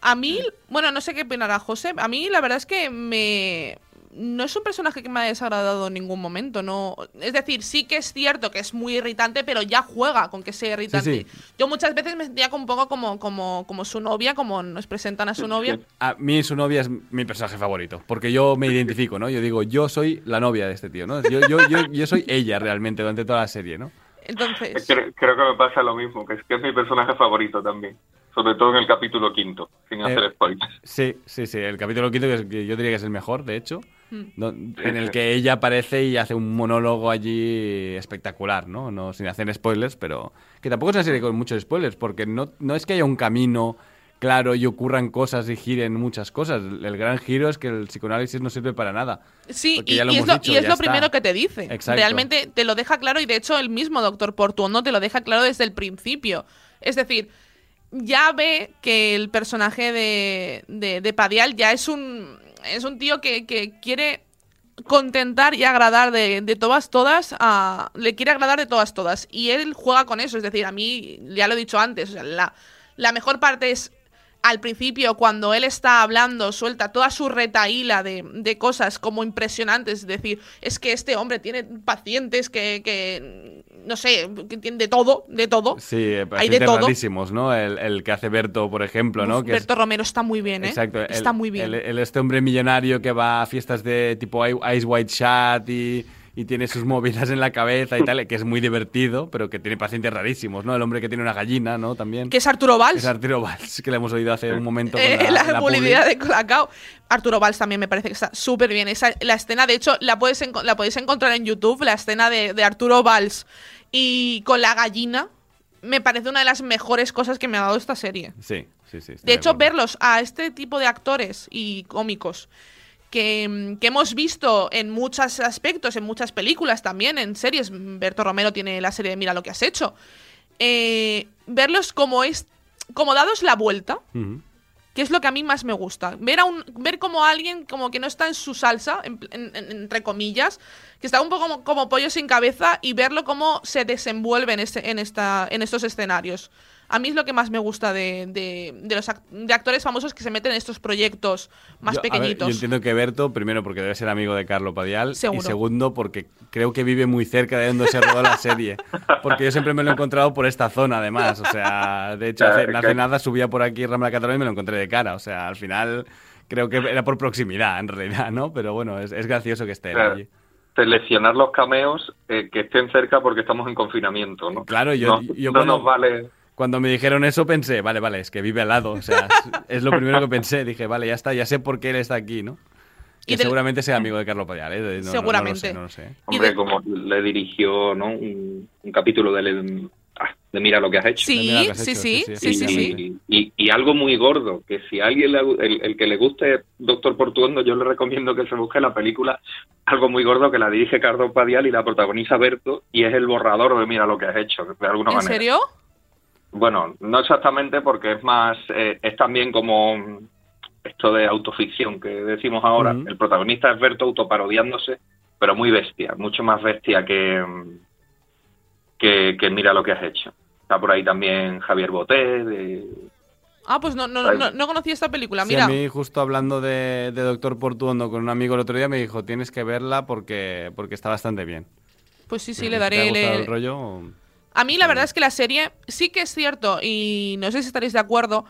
A mí, bueno, no sé qué opinará José. A mí la verdad es que me... No es un personaje que me ha desagradado en ningún momento, no. Es decir, sí que es cierto que es muy irritante, pero ya juega con que sea irritante. sí. Yo muchas veces me sentía como un poco como, como, como su novia, como nos presentan a su novia. A mí su novia es mi personaje favorito, porque yo me identifico, ¿no? Yo digo, yo soy la novia de este tío, ¿no? Yo, yo, yo, yo soy ella realmente durante toda la serie, ¿no? Entonces, Creo, creo que me pasa lo mismo, que es, que es mi personaje favorito también. Sobre todo en el capítulo quinto, sin Eh, hacer spoilers. Sí, sí, sí. El capítulo quinto, que, es- que yo diría que es el mejor, de hecho. No- en el que ella aparece y hace un monólogo allí espectacular, ¿no? no sin hacer spoilers, pero que tampoco es una serie con muchos spoilers, porque no, no es que haya un camino claro y ocurran cosas y giren muchas cosas. El gran giro es que el psicoanálisis no sirve para nada. Sí, y, ya lo y es lo, dicho, y es ya lo está. primero que te dice. Exacto. Realmente te lo deja claro y de hecho el mismo doctor Portuondo te lo deja claro desde el principio. Es decir, ya ve que el personaje de, de, de Padial ya es un, es un tío que, que quiere contentar y agradar de, de todas, todas, a- le quiere agradar de todas, todas. Y él juega con eso, es decir, a mí, ya lo he dicho antes, o sea, la, la mejor parte es al principio, cuando él está hablando, suelta toda su retaíla de, de cosas como impresionantes. Es decir, es que este hombre tiene pacientes que, que no sé, que tiene de todo, de todo. Sí, eh, Hay de todo. ¿no? El, el que hace Berto, por ejemplo, ¿no? Uf, Que es- Berto Romero está muy bien, ¿eh? Exacto. el- Está muy bien. el- este hombre millonario que va a fiestas de tipo Ice White Chat y, y tiene sus movidas en la cabeza y tal, que es muy divertido, pero que tiene pacientes rarísimos, ¿no? El hombre que tiene una gallina, ¿no? También. Que es Arturo Valls. Es Arturo Valls, que le hemos oído hace un momento. con Eh, la, la, de Colacao. Arturo Valls también me parece que está súper bien. Esa, la escena, de hecho, la, puedes la podéis encontrar en YouTube, la escena de, de Arturo Valls y con la gallina. Me parece una de las mejores cosas que me ha dado esta serie. Sí, sí, sí. De hecho, verlos a este tipo de actores y cómicos que, que hemos visto en muchos aspectos, en muchas películas también, en series. Berto Romero tiene la serie de Mira lo que has hecho. Eh, verlos como es como dados la vuelta, Ujú. que es lo que a mí más me gusta. Ver a un ver como alguien como que no está en su salsa, en- en- entre comillas, que está un poco como, como pollo sin cabeza y verlo cómo se desenvuelve en, este, en, esta, en estos escenarios. A mí es lo que más me gusta de, de- de los ac- de actores famosos que se meten en estos proyectos más Yo- a ver, pequeñitos. yo entiendo que Berto, primero porque debe ser amigo de Carlo Padial Seguro. y segundo porque creo que vive muy cerca de donde se rodó la serie. Porque yo siempre me lo he encontrado por esta zona, además. O sea, de hecho, hace, hace nada subía por aquí Rambla Cataluña y me lo encontré de cara. O sea, al final creo que era por proximidad, en realidad, ¿no? Pero bueno, es, es gracioso que esté Claro. allí. Seleccionar los cameos eh, que estén cerca porque estamos en confinamiento, ¿no? Claro, yo, no, yo no cuando, nos vale. Cuando me dijeron eso pensé, vale, vale, es que vive al lado. O sea, es, lo primero que pensé. Dije, vale, ya está, ya sé por qué él está aquí, ¿no? Y Que del- seguramente sea amigo de Carlo Padial, ¿eh? No- no- no lo Seguramente. sé, no lo sé. Hombre, como le dirigió ¿no? un, un capítulo de, ah, de Mira lo que has hecho. Sí, has sí, hecho, sí, sí, sí, sí, sí, sí. sí. Y, y- y algo muy gordo, que si a alguien le, el, el que le guste Doctor Portuondo, yo le recomiendo que se busque la película Algo muy gordo que la dirige Carlos Padial y la protagoniza Berto y es el borrador de Mira lo que has hecho, de alguna ¿En manera. serio? Bueno, no exactamente porque es más, eh, es también como esto de autoficción que decimos ahora. El protagonista es Berto autoparodiándose, pero muy bestia, mucho más bestia que, que, que Mira lo que has hecho. Está por ahí también Javier Boté, de, Ah, pues no, no, no, no conocía esta película. Sí, Mira, a mí justo hablando de, de Doctor Portuondo con un amigo el otro día me dijo, tienes que verla porque, porque está bastante bien. pues sí, sí, le te ha daré. gustado le- el rollo... A mí la verdad es que la serie sí que es cierto, y no sé si estaréis de acuerdo,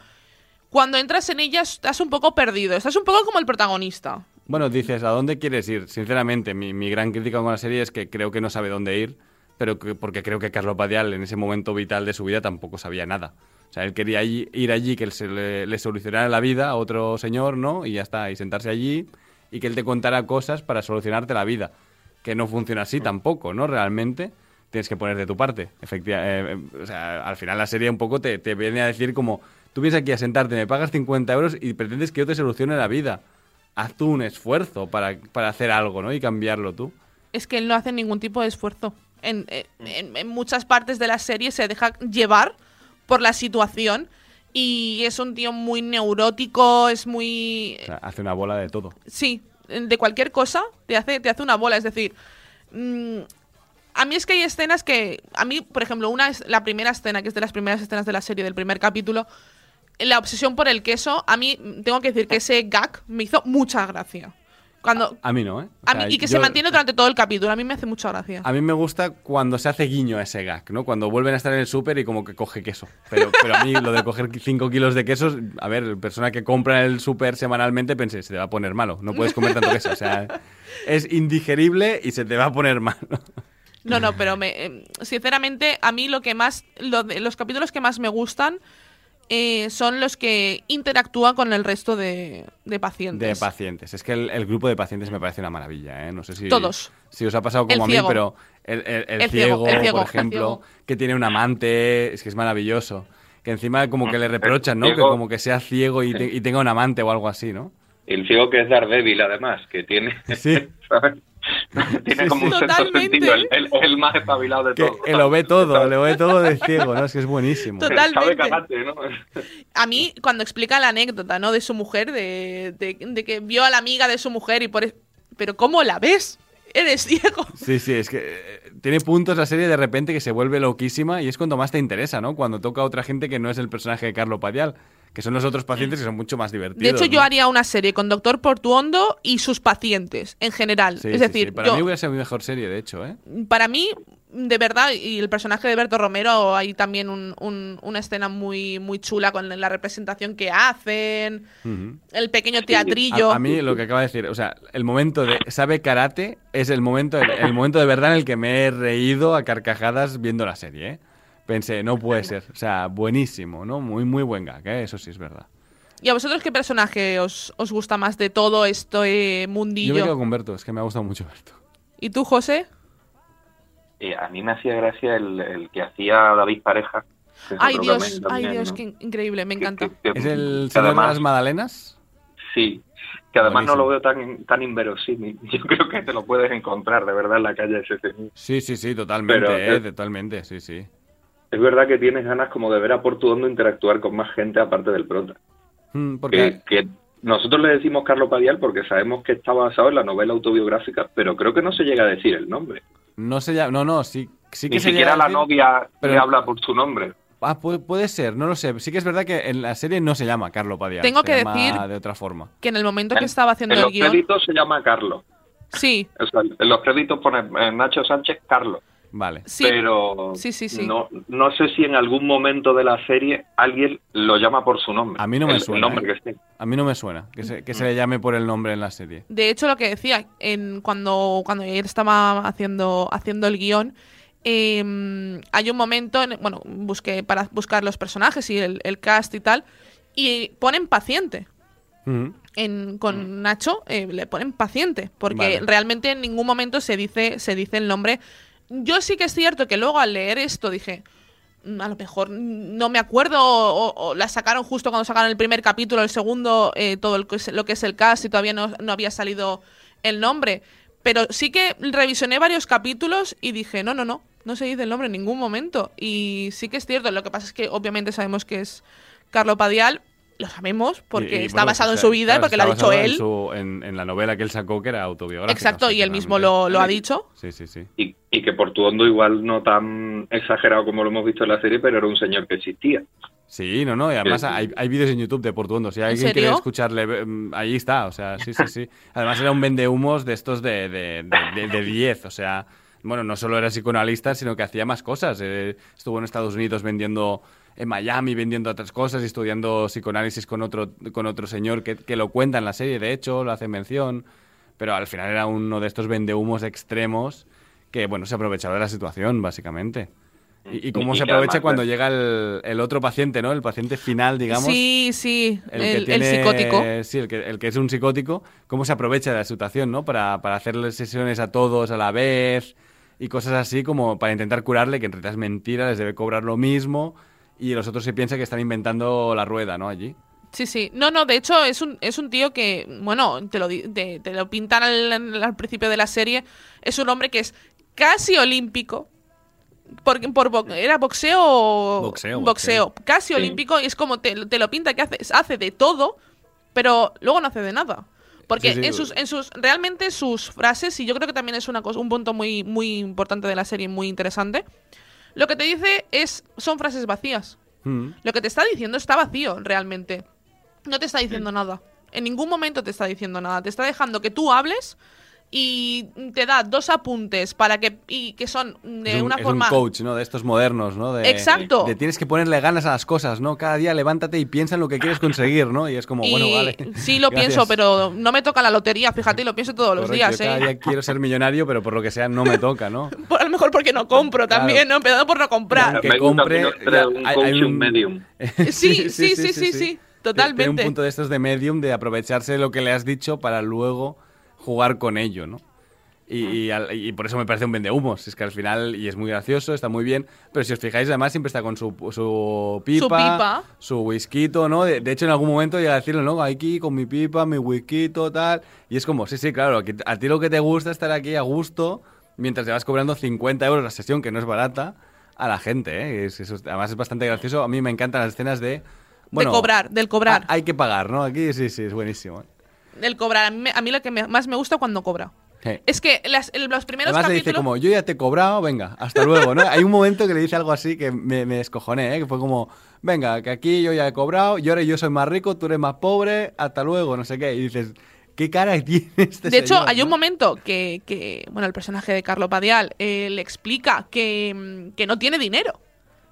cuando entras en ella estás un poco perdido, estás un poco como el protagonista. Bueno, dices, ¿a dónde quieres ir? Sinceramente, mi, mi gran crítica con la serie es que creo que no sabe dónde ir, pero que- porque creo que Carlos Padial en ese momento vital de su vida tampoco sabía nada. O sea, él quería ir allí, que él se le, le solucionara la vida a otro señor, ¿no? Y ya está, y sentarse allí y que él te contara cosas para solucionarte la vida. Que no funciona así tampoco, ¿no? Realmente tienes que poner de tu parte. Efectivamente, o sea, al final la serie un poco te, te viene a decir como, tú vienes aquí a sentarte, me pagas 50 euros y pretendes que yo te solucione la vida. Haz tú un esfuerzo para, para hacer algo, ¿no? Y cambiarlo tú. Es que él no hace ningún tipo de esfuerzo. En, en- en- muchas partes de la serie se deja llevar por la situación y es un tío muy neurótico, es muy... O sea, hace una bola de todo. Sí, de cualquier cosa te hace, te hace una bola. Es decir, mm, a mí es que hay escenas que. A mí, por ejemplo, una es la primera escena, que es de las primeras escenas de la serie, del primer capítulo. La obsesión por el queso, a mí tengo que decir que ese gag me hizo mucha gracia. Cuando, A mí no, ¿eh? O a sea, mí- y que yo- se mantiene durante todo el capítulo, a mí me hace mucha gracia. A mí me gusta cuando se hace guiño a ese gag, ¿no? Cuando vuelven a estar en el súper y como que coge queso. Pero, pero a mí lo de coger 5 kilos de quesos, a ver, persona que compra el súper semanalmente pensé, se te va a poner malo, no puedes comer tanto queso. O sea, es indigerible y se te va a poner malo. No, no, pero me, eh, sinceramente, a mí lo que más. Lo de, los capítulos que más me gustan eh, son los que interactúan con el resto de, de pacientes. De pacientes. Es que el, el grupo de pacientes me parece una maravilla, ¿eh? No sé si... Todos. Si os ha pasado El como a mí, ciego. pero el, el- el El ciego, ciego, el ciego, por ejemplo, ciego. que tiene un amante, es que es maravilloso. Que encima como que le reprochan, ¿no? Que como que sea ciego y, te- y tenga un amante o algo así, ¿no? El ciego que es Daredevil, además, que tiene, Sí. ¿sabes? tiene como un sexto sentido, el, el- el más espabilado de Que, todos. que lo ve todo, lo ve todo de ciego, ¿no? Es que es buenísimo. Totalmente. Sabe cagarte, ¿no? A mí, cuando explica la anécdota, ¿no? De su mujer, de, de- de que vio a la amiga de su mujer y por eso... Pero ¿cómo la ves? Eres ciego. Sí, sí, es que eh, tiene puntos la serie de repente que se vuelve loquísima y es cuando más te interesa, ¿no? Cuando toca a otra gente que no es el personaje de Carlo Padial, que son los otros pacientes que son mucho más divertidos. De hecho, yo haría una serie con Doctor Portuondo y sus pacientes, en general. Sí, es sí, decir, sí. para yo- mí hubiera sido mi mejor serie, de hecho, ¿eh? para mí, de verdad, y el personaje de Berto Romero, hay también un- un- una escena muy, muy chula con la representación que hacen, el pequeño teatrillo. A, a mí lo que acaba de decir, o sea, el momento de sabe karate es el momento, el, el momento de verdad en el que me he reído a carcajadas viendo la serie, ¿eh? Pensé, no puede ser, o sea, buenísimo, ¿no? Muy, muy buen gag, ¿eh? Eso sí es verdad. ¿Y a vosotros qué personaje os, os gusta más de todo este Yo me mundillo? quedo con Berto, es que me ha gustado mucho Berto. ¿Y tú, José? Eh, a mí me hacía gracia el, el que hacía David Pareja. Ay, Dios, también, ay, Dios, ¿no? qué increíble, me encanta. Que- ¿Es el señor además- de las magdalenas? Sí, que además no lo veo tan, tan inverosímil. Yo creo que te lo puedes encontrar de verdad en la calle ese señor. Sí, sí, sí, totalmente, Pero, eh, Totalmente, sí, sí. Es verdad que tienes ganas como de ver a Portuondo interactuar con más gente aparte del prota. Mm, Porque Que, que nosotros le decimos Carlos Padial porque sabemos que está basado en la novela autobiográfica, pero creo que no se llega a decir el nombre. no se llama, no, no, sí, sí que Ni se siquiera llega a la novia pero- le habla por su nombre. Ah, puede, puede ser, no lo sé. Sí que es verdad que en la serie no se llama Carlo Padial. Tengo se que llama decir- de otra forma. Que en el momento que estaba haciendo en el los guion... créditos se llama Carlos. Sí, O sea, en los créditos pone eh, Nacho Sánchez Carlos. Vale. sí. pero Sí, sí, sí. No, no sé si en algún momento de la serie alguien lo llama por su nombre. A mí no me El- el suena, nombre ¿eh? que esté. A mí no me suena que se, que se le llame por el nombre en la serie. De hecho, lo que decía, en, cuando, cuando él estaba haciendo, haciendo el guion, eh, hay un momento, en- bueno, busqué para buscar los personajes y el, el cast y tal, y ponen paciente. Ujú. En, con Nacho eh, le ponen paciente, porque Vale. realmente en ningún momento se dice, se dice el nombre. Yo sí que es cierto que luego al leer esto dije, "Mm, a lo mejor no me acuerdo o, la sacaron justo cuando sacaron el primer capítulo, el segundo, eh, todo el lo que es el cast y todavía no, no había salido el nombre. Pero sí que revisioné varios capítulos y dije, no, no, no, no se dice el nombre en ningún momento. Y sí que es cierto, lo que pasa es que obviamente sabemos que es Carlo Padial, lo sabemos porque Y- y, está bueno, basado o en sea, su vida y claro, porque lo ha dicho en él. su- En, en la novela que él sacó, que era autobiográfica. Exacto, y él mismo lo, lo ha dicho. Sí, sí, sí. Y, y que Portuondo igual no tan exagerado como lo hemos visto en la serie, pero era un señor que existía. Sí, no, no, y además hay, hay vídeos en YouTube de Portuondo. Si alguien quiere escucharle, mm, ahí está, o sea, sí, sí, sí. Además era un vendehumos de estos de 10, de, de 10, o sea, bueno, no solo era psicoanalista, sino que hacía más cosas. Eh, estuvo en Estados Unidos vendiendo, en Miami vendiendo otras cosas y estudiando psicoanálisis con otro, con otro señor que, que lo cuenta en la serie, de hecho, lo hace mención, pero al final era uno de estos vendehumos extremos que, bueno, se aprovechaba de la situación, básicamente. Y, y cómo Y se aprovecha además- cuando llega el, el otro paciente, ¿no? El paciente final, digamos. Sí, sí, el, que el tiene- psicótico. Sí, el que, el que es un psicótico, cómo se aprovecha de la situación, ¿no? Para, para hacerle sesiones a todos a la vez y cosas así como para intentar curarle, que en realidad es mentira, les debe cobrar lo mismo y los otros se piensan que están inventando la rueda, ¿no? Allí. Sí, sí. No, no, de hecho es un, es un tío que, bueno, te lo, te, te lo pintan al, al principio de la serie. Es un hombre que es casi olímpico. Porque por, era boxeo Boxeo, boxeo. boxeo. Casi Sí. olímpico y es como te, te lo pinta que hace, hace de todo, pero luego no hace de nada. Porque Sí, sí. en sus, en sus, realmente sus frases, y yo creo que también es una cosa, un punto muy, muy importante de la serie, muy interesante, lo que te dice es, son frases vacías. Mm. Lo que te está diciendo está vacío, realmente. No te está diciendo nada. En ningún momento te está diciendo nada. Te está dejando que tú hables y te da dos apuntes para que y que son de es un, una es forma un coach, ¿no? De estos modernos, ¿no? De, Exacto. De tienes que ponerle ganas a las cosas, ¿no? Cada día levántate y piensa en lo que quieres conseguir, ¿no? Y es como, y bueno, vale. sí lo Gracias. pienso, pero no me toca la lotería, fíjate, y lo pienso todos los días, yo cada ¿eh? día quiero ser millonario, pero por lo que sea no me toca, ¿no? Por- a lo mejor porque no compro Claro. también, ¿no? Empezando por no comprar. Que compre, ya, un hay- un- medium. Sí, sí, sí, sí, sí, totalmente. Tiene un punto de estos de medium de aprovecharse de lo que le has dicho para luego jugar con ello, ¿no? Y, y al- y por eso me parece un vendehumos. Es que al final, y es muy gracioso, está muy bien. Pero si os fijáis, además siempre está con su, su pipa, Su pipa. su whisky, ¿no? De, de hecho, en algún momento llega a decirlo, ¿no? Aquí con mi pipa, mi whisky, tal. Y es como, sí, sí, claro, a ti lo que te gusta es estar aquí a gusto mientras te vas cobrando 50 euros la sesión, que no es barata, a la gente, ¿eh? Es- es- además es bastante gracioso. A mí me encantan las escenas de... Bueno, de cobrar, del cobrar. hay que pagar, ¿no? Aquí sí, sí, es buenísimo. Del cobrar. A mí, a mí lo que me- más me gusta cuando cobra. Sí. Es que las- el- los primeros Además le capítulos. dice como, yo ya te he cobrado, venga, hasta luego, ¿no? Hay un momento que le dice algo así que me, me descojoné, ¿eh? Que fue como, venga, que aquí yo ya he cobrado, y ahora yo soy más rico, tú eres más pobre, hasta luego, no sé qué. Y dices, ¿qué cara tiene este de hecho, señor, hay no? un momento que, que, bueno, el personaje de Carlo Padial eh, le explica que, que no tiene dinero.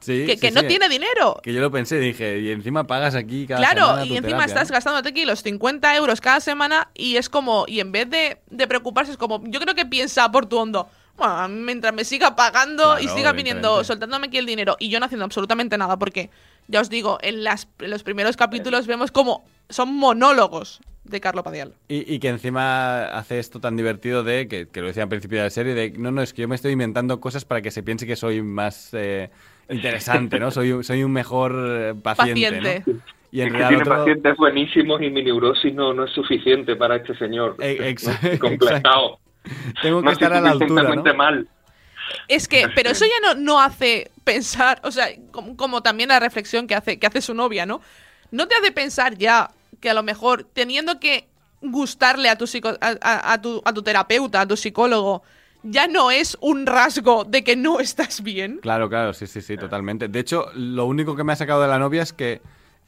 Sí, que sí, que no sí. tiene dinero. Que yo lo pensé, dije, y encima pagas aquí cada Claro, semana y tu encima terapia, estás ¿no? gastándote aquí los 50 euros cada semana y es como, y en vez de, de preocuparse, es como, yo creo que piensa por tu hondo. Bueno, mientras me siga pagando y Claro, siga viniendo, soltándome aquí el dinero y yo no haciendo absolutamente nada, porque ya os digo, en, las, en los primeros capítulos vemos como son monólogos de Carlo Padial. Y, y que encima hace esto tan divertido de, que, que lo decía al principio de la serie, de, no, no, es que yo me estoy inventando cosas para que se piense que soy más eh, interesante, ¿no? Soy, un- soy un mejor eh, paciente, Paciente. ¿no? Y en Es que realidad tiene otro- pacientes buenísimos y mi neurosis no, no es suficiente para este señor. Eh, exa- Estoy complejado. Tengo que No estar a la altura, ¿no? mal. Es que, pero eso ya no, no hace pensar, o sea, como, como también la reflexión que hace, que hace su novia, ¿no? No te hace pensar ya que a lo mejor teniendo que gustarle a tu, psico- a, a- a tu, a tu terapeuta, a tu psicólogo, ya no es un rasgo de que no estás bien. Claro, claro, sí, sí, sí, totalmente. De hecho, lo único que me ha sacado de la novia es que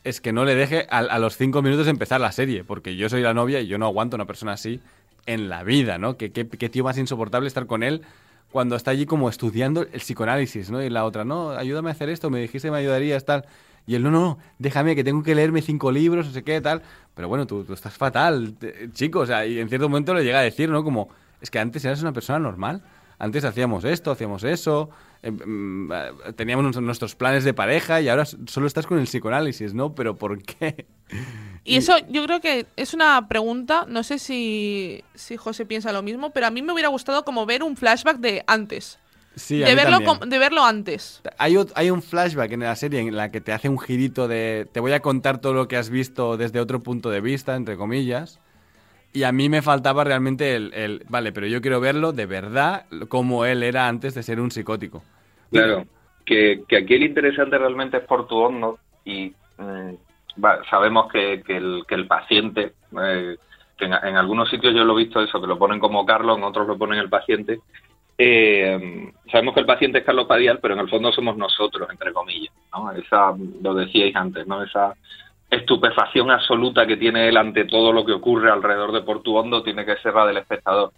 es que no le deje a, a los cinco minutos de empezar la serie, porque yo soy la novia y yo no aguanto a una persona así en la vida, ¿no? Que qué qué tío más insoportable estar con él cuando está allí como estudiando el psicoanálisis, ¿no? Y la otra, no, ayúdame a hacer esto, me dijiste que me ayudarías, tal. Y él, no, no, no, déjame que tengo que leerme cinco libros, no sé qué, tal. Pero bueno, tú, tú estás fatal, te- chico, o sea, y en cierto momento le llega a decir, ¿no? Como, es que antes eras una persona normal. Antes hacíamos esto, hacíamos eso, eh, mm, eh, teníamos nuestros- planes de pareja y ahora solo estás con el psicoanálisis, ¿no? Pero ¿por qué? Y eso yo creo que es una pregunta, no sé si, si José piensa lo mismo, pero a mí me hubiera gustado como ver un flashback de antes. Sí, de, verlo de antes. Hay, hay un flashback en la serie en la que te hace un girito de te voy a contar todo lo que has visto desde otro punto de vista, entre comillas. Y a mí me faltaba realmente el, el, vale, pero yo quiero verlo de verdad como él era antes de ser un psicótico. Claro, que, que aquí el interesante realmente es por tu hondo y mm, va, sabemos que, que el, que el paciente, eh, que en, en algunos sitios yo lo he visto eso, que lo ponen como Carlos, en otros lo ponen el paciente. eh, sabemos que el paciente es Carlos Padial, pero en el fondo somos nosotros, entre comillas, ¿no? Esa, lo decíais antes, ¿no? Esa estupefacción absoluta que tiene él ante todo lo que ocurre alrededor de Portuondo tiene que ser la del espectador.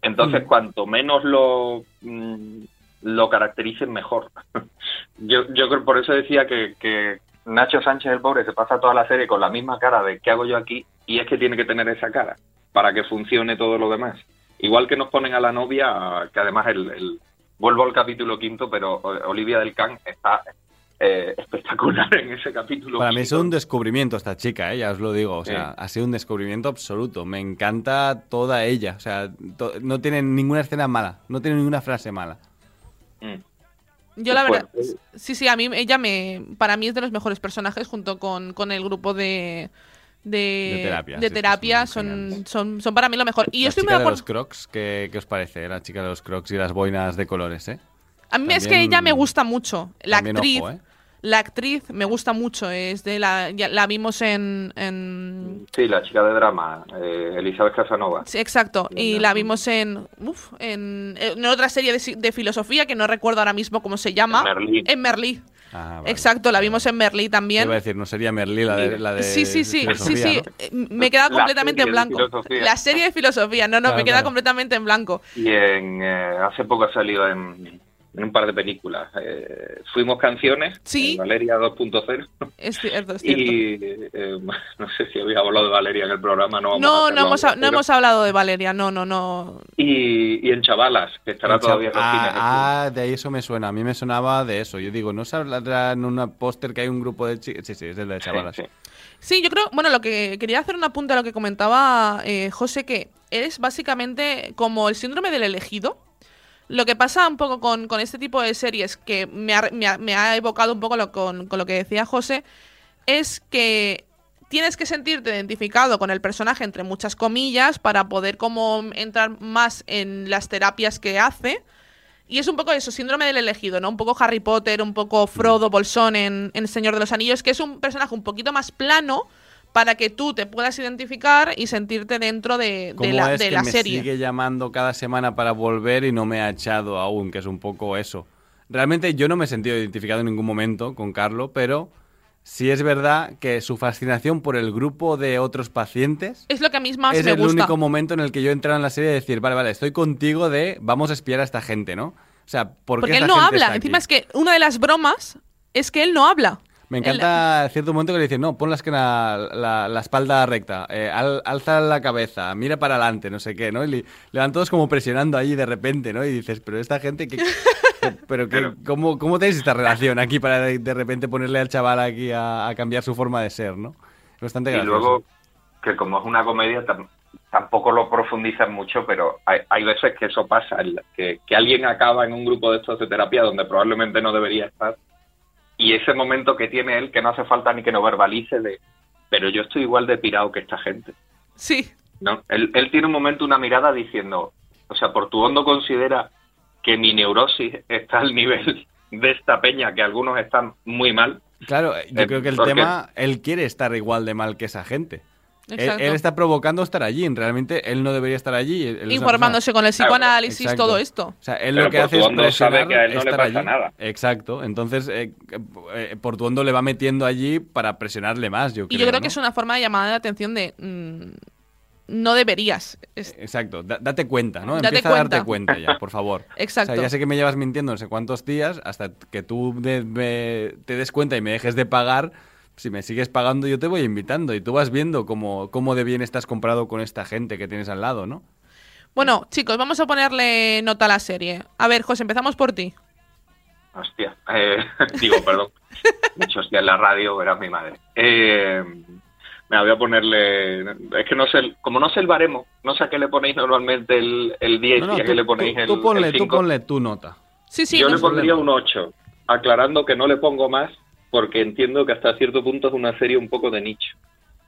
Entonces, cuanto menos lo, mm, lo caractericen, mejor. yo, yo creo, por eso decía que, que Nacho Sánchez, el pobre, se pasa toda la serie con la misma cara de ¿qué hago yo aquí? Y es que tiene que tener esa cara para que funcione todo lo demás. Igual que nos ponen a la novia, que además el, el- vuelvo al capítulo quinto, pero Olivia del Can está eh, espectacular en ese capítulo. Para mí es un descubrimiento esta chica, ¿eh? ya os lo digo. O sea, ha sido un descubrimiento absoluto. Me encanta toda ella. O sea, to- no tiene ninguna escena mala. No tiene ninguna frase mala. Yo la verdad, sí, sí, a mí ella me, para mí es de los mejores personajes junto con, con el grupo de de, De terapia, de sí, terapia, son, son, son para mí lo mejor. Y yo la estoy muy chica de de los crocs, ¿qué, qué os parece? La chica de los crocs y las boinas de colores, ¿eh? A mí es que ella me gusta mucho. La actriz, ojo, ¿eh? La actriz me gusta mucho. Es de la, ya la vimos en, en Sí, la chica de drama, eh, Elizabeth Casanova. Sí, exacto. Y la vimos en, uf, en, en otra serie de, de filosofía que no recuerdo ahora mismo cómo se llama. En Merlí. En Merlí. Ah, vale. Exacto, la vimos en Merlí Iba también. a decir, no sería Merlí la de, la de Sí, sí, sí, sí, filosofía, sí. ¿no? Eh, Me queda completamente en blanco. La serie de filosofía, no, no, Claro, me queda claro. completamente en blanco. Y en, eh, hace poco ha salido en en un par de películas. Eh, fuimos canciones, Sí. Valeria 2.0. Es cierto, es cierto. Y eh, no sé si había hablado de Valeria en el programa, no vamos a No, no hemos, ahora, no pero- hemos hablado de Valeria, no, no, no. Y, y en Chavalas, que estará todavía en los chav- cines. ah, ah, de ahí eso me suena. A mí me sonaba de eso. Yo digo, ¿no se hablará en un póster que hay un grupo de chicas? Sí, sí, es el de chavalas. Sí, yo creo, bueno, lo que quería hacer un apunte a lo que comentaba eh, José, que es básicamente como el síndrome del elegido. Lo que pasa un poco con, con este tipo de series, que me ha, me ha- me ha evocado un poco lo, con, con lo que decía José, es que tienes que sentirte identificado con el personaje, entre muchas comillas, para poder como entrar más en las terapias que hace. Y es un poco eso, síndrome del elegido, ¿no? Un poco Harry Potter, un poco Frodo Bolsón en, en Señor de los Anillos, que es un personaje un poquito más plano para que tú te puedas identificar y sentirte dentro de, de ¿Cómo la, es de que la me serie. sigue llamando cada semana para volver y no me ha echado aún? Que es un poco eso. Realmente yo no me he sentido identificado en ningún momento con Carlo, pero sí es verdad que su fascinación por el grupo de otros pacientes Es lo que a mí más es me el gusta. único momento en el que yo he entrado en la serie y decir, vale, vale, estoy contigo de vamos a espiar a esta gente, ¿no? O sea, ¿por qué Porque él no habla. Encima es que una de las bromas es que él no habla. Me encanta cierto momento que le dicen, no, pon la, esquina- la, la espalda recta, eh, al- alza la cabeza, mira para adelante, no sé qué, ¿no? Y le, le van todos como presionando ahí de repente, ¿no? Y dices, pero esta gente, ¿qué, pero qué- ¿cómo, ¿cómo tenéis esta relación aquí para de, de repente ponerle al chaval aquí a, a cambiar su forma de ser, ¿no? Bastante Y gracioso. luego, que como es una comedia, tam- tampoco lo profundizan mucho, pero hay, hay veces que eso pasa, que, que alguien acaba en un grupo de estos de terapia donde probablemente no debería estar, y ese momento que tiene él, que no hace falta ni que no verbalice de, pero yo estoy igual de pirado que esta gente. Sí. ¿no? Él, él tiene un momento, una mirada diciendo, o sea, por tu hondo considera que mi neurosis está al nivel de esta peña, que algunos están muy mal. Claro, yo Eh, creo que el porque- tema, él quiere estar igual de mal que esa gente. Él, está provocando estar allí, realmente él no debería estar allí. él Informándose persona- con el psicoanálisis, Exacto. todo esto. O sea, él Pero lo que hace es hondo sabe presionar que a él no le pasa allí. nada. Exacto. Entonces, eh, eh, por tu hondo le va metiendo allí para presionarle más, yo Y creo. yo creo ¿no? que es una forma de llamada de atención de mm, no deberías. Es- Exacto, da- date cuenta, ¿no? Date Empieza a darte cuenta. ya, por favor. Exacto. O sea, ya sé que me llevas mintiendo no sé cuántos días, hasta que tú te des cuenta y me dejes de pagar. Si me sigues pagando, yo te voy invitando y tú vas viendo cómo, cómo de bien estás comprado con esta gente que tienes al lado, ¿no? Bueno, chicos, vamos a ponerle nota a la serie. A ver, José, empezamos por ti. Hostia, eh, digo, perdón. Mucho hostia en la radio, era mi madre. Eh, me voy a ponerle. Es que no sé, como no sé el baremo, no sé a qué le ponéis normalmente el, el 10 No, no, y a qué tú, le ponéis tú- el, tú ponle, el tú 5. ponle tu nota. Sí, sí, Yo no le pondría problema. un 8, aclarando que no le pongo más porque entiendo que hasta cierto punto es una serie un poco de nicho.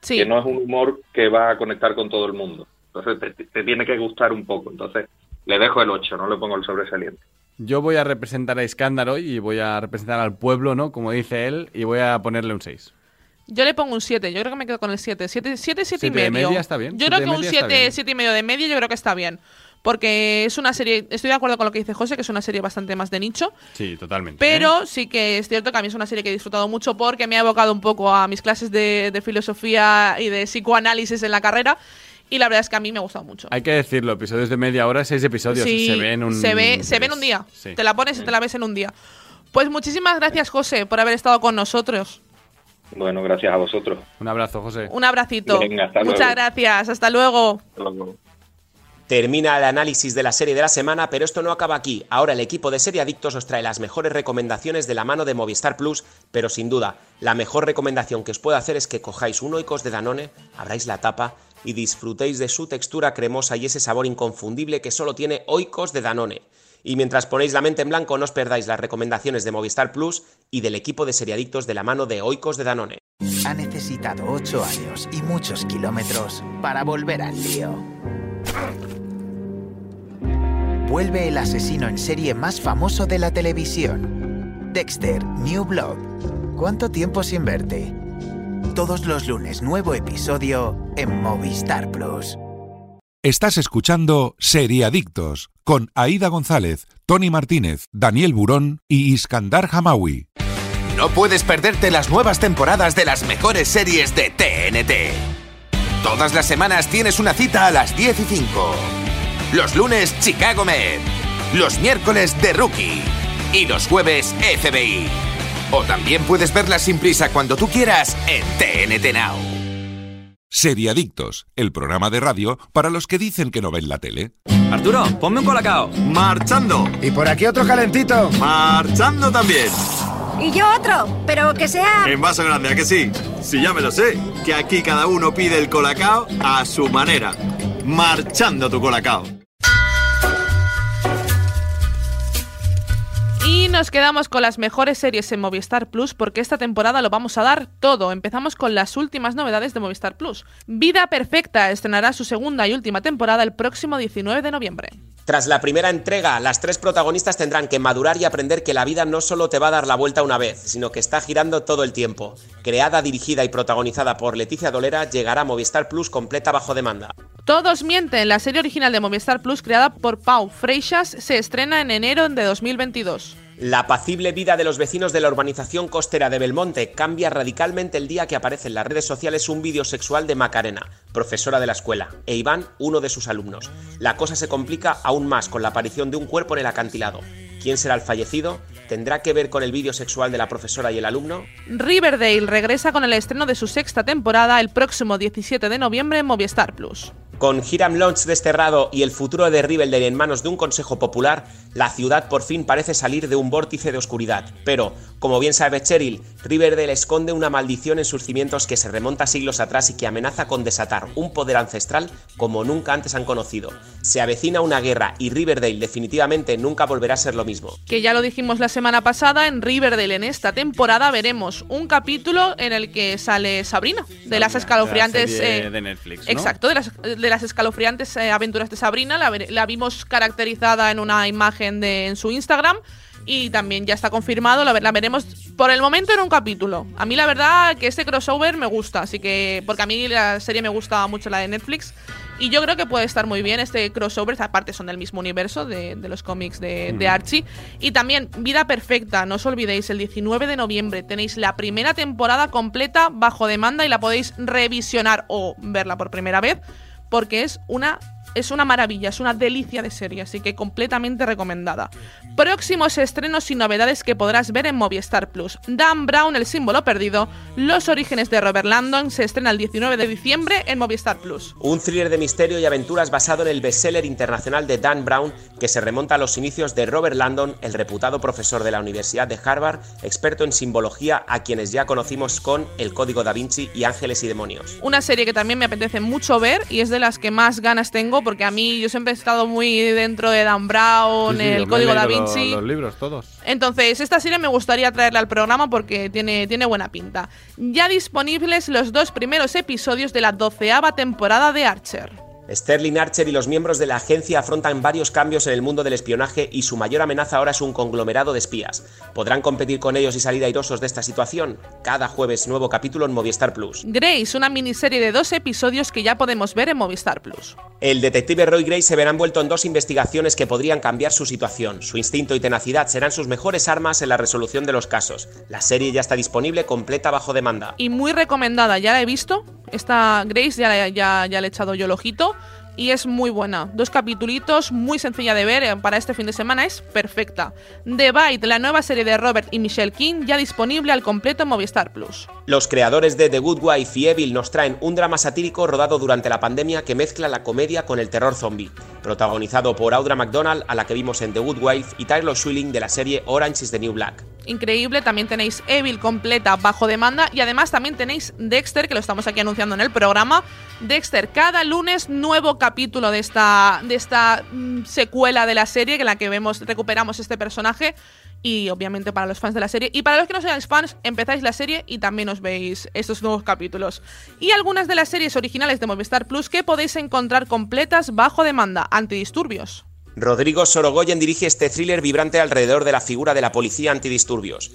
Sí. Que no es un humor que va a conectar con todo el mundo. Entonces te, te tiene que gustar un poco. Entonces le dejo el 8, no le pongo el sobresaliente. Yo voy a representar a Iskandar y voy a representar al pueblo, ¿no? Como dice él, y voy a ponerle un 6. Yo le pongo un 7, yo creo que me quedo con el 7. 7, 7, 7 y medio. media está bien, Yo creo que un media está 7, bien. 7 y medio de media yo creo que está bien. Porque es una serie, estoy de acuerdo con lo que dice José, que es una serie bastante más de nicho. Sí, totalmente. ¿eh? Pero sí que es cierto que a mí es una serie que he disfrutado mucho porque me ha evocado un poco a mis clases de, de filosofía y de psicoanálisis en la carrera. Y la verdad es que a mí me ha gustado mucho. Hay que decirlo, episodios de media hora, seis episodios. Sí, se ven un. se ve, se ve en un día. Sí. Te la pones y te la ves en un día. Pues muchísimas gracias, José, por haber estado con nosotros. Bueno, gracias a vosotros. Un abrazo, José. Un abracito. Venga, hasta Muchas luego. gracias. Hasta luego. Hasta luego. Termina el análisis de la serie de la semana, pero esto no acaba aquí. Ahora el equipo de Serie Adictos os trae las mejores recomendaciones de la mano de Movistar Plus, pero sin duda, la mejor recomendación que os puedo hacer es que cojáis un Oikos de Danone, abráis la tapa y disfrutéis de su textura cremosa y ese sabor inconfundible que solo tiene Oikos de Danone. Y mientras ponéis la mente en blanco, no os perdáis las recomendaciones de Movistar Plus y del equipo de Serie Adictos de la mano de Oikos de Danone. Ha necesitado ocho años y muchos kilómetros para volver al lío. Vuelve el asesino en serie más famoso de la televisión. Dexter, New Blood. ¿Cuánto tiempo sin verte? Todos los lunes nuevo episodio en Movistar Plus. Estás escuchando Seriadictos con Aida González, Tony Martínez, Daniel Burón y Iskandar Hamawi. No puedes perderte las nuevas temporadas de las mejores series de TNT. Todas las semanas tienes una cita a las 10 y 5. Los lunes, Chicago Med. Los miércoles, The Rookie. y los jueves FBI. O también puedes verla sin prisa cuando tú quieras en TNT Now. Seriadictos, el programa de radio para los que dicen que no ven la tele. Arturo, ponme un colacao. Marchando. Y por aquí otro calentito. Marchando también. Y yo otro, pero que sea... En vaso grande, ¿a que sí? Si ya me lo sé, que aquí cada uno pide el colacao a su manera. Marchando tu colacao. Y nos quedamos con las mejores series en Movistar Plus porque esta temporada lo vamos a dar todo. Empezamos con las últimas novedades de Movistar Plus. Vida Perfecta estrenará su segunda y última temporada el próximo 19 de noviembre. Tras la primera entrega, las tres protagonistas tendrán que madurar y aprender que la vida no solo te va a dar la vuelta una vez, sino que está girando todo el tiempo. Creada, dirigida y protagonizada por Leticia Dolera, llegará a Movistar Plus completa bajo demanda. Todos mienten. La serie original de Movistar Plus, creada por Pau Freixas, se estrena en enero de 2022. La apacible vida de los vecinos de la urbanización costera de Belmonte cambia radicalmente el día que aparece en las redes sociales un vídeo sexual de Macarena, profesora de la escuela, e Iván, uno de sus alumnos. La cosa se complica aún más con la aparición de un cuerpo en el acantilado. ¿Quién será el fallecido? ¿Tendrá que ver con el vídeo sexual de la profesora y el alumno? Riverdale regresa con el estreno de su sexta temporada el próximo 17 de noviembre en Movistar Plus. Con Hiram Launch desterrado y el futuro de Riverdale en manos de un consejo popular, la ciudad por fin parece salir de un vórtice de oscuridad. Pero, como bien sabe Cheryl, Riverdale esconde una maldición en sus cimientos que se remonta siglos atrás y que amenaza con desatar un poder ancestral como nunca antes han conocido. Se avecina una guerra y Riverdale definitivamente nunca volverá a ser lo mismo. Que ya lo dijimos la semana pasada, en Riverdale en esta temporada veremos un capítulo en el que sale Sabrina, de las escalofriantes... La serie eh, de Netflix, ¿no? Exacto, de las, de las escalofriantes eh, aventuras de Sabrina. La, vimos caracterizada en una imagen de, en su Instagram. Y también ya está confirmado, la, la veremos por el momento en un capítulo. A mí la verdad que este crossover me gusta, así que porque a mí la serie me gusta mucho la de Netflix y yo creo que puede estar muy bien este crossover, aparte son del mismo universo de, de los cómics de, de Archie. Y también Vida Perfecta, no os olvidéis, el 19 de noviembre tenéis la primera temporada completa bajo demanda y la podéis revisionar o verla por primera vez porque es una es una maravilla, es una delicia de serie, así que completamente recomendada. Próximos estrenos y novedades que podrás ver en Movistar Plus. Dan Brown, el símbolo perdido, Los orígenes de Robert Landon se estrena el 19 de diciembre en Movistar Plus. Un thriller de misterio y aventuras basado en el bestseller internacional de Dan Brown que se remonta a los inicios de Robert Landon, el reputado profesor de la Universidad de Harvard, experto en simbología a quienes ya conocimos con El Código da Vinci y Ángeles y Demonios. Una serie que también me apetece mucho ver y es de las que más ganas tengo porque a mí yo siempre he estado muy dentro de Dan Brown, Sí, sí, yo el Código da Vinci. Los, libros todos. Entonces, esta serie me gustaría traerla al programa porque tiene, tiene buena pinta. Ya disponibles los dos primeros episodios de la doceava temporada de Archer. Sterling Archer y los miembros de la agencia afrontan varios cambios en el mundo del espionaje y su mayor amenaza ahora es un conglomerado de espías. ¿Podrán competir con ellos y salir airosos de esta situación? Cada jueves nuevo capítulo en Movistar Plus. Grace, una miniserie de dos episodios que ya podemos ver en Movistar Plus. El detective Roy Gray se verá envuelto en dos investigaciones que podrían cambiar su situación. Su instinto y tenacidad serán sus mejores armas en la resolución de los casos. La serie ya está disponible completa bajo demanda. Y muy recomendada, ya la he visto. Esta Grace ya, la- ya, ya le he echado yo el ojito. Y es muy buena. Dos capitulitos, muy sencilla de ver. eh, Para este fin de semana es perfecta. The Bite, la nueva serie de Robert y Michelle King, ya disponible al completo en Movistar Plus. Los creadores de The Good Wife y Evil nos traen un drama satírico rodado durante la pandemia que mezcla la comedia con el terror zombie, protagonizado por Audra McDonald, a la que vimos en The Good Wife, y Tyler Schilling de la serie Orange is the New Black. Increíble, también tenéis Evil completa bajo demanda y además también tenéis Dexter, que lo estamos aquí anunciando en el programa. Dexter, cada lunes nuevo capítulo de esta, de esta mm, secuela de la serie en la que vemos, recuperamos este personaje. Y obviamente para los fans de la serie. Y para los que no seáis fans, empezáis la serie y también os veis estos nuevos capítulos. Y algunas de las series originales de Movistar Plus que podéis encontrar completas bajo demanda, antidisturbios. Rodrigo Sorogoyen dirige este thriller vibrante alrededor de la figura de la policía antidisturbios.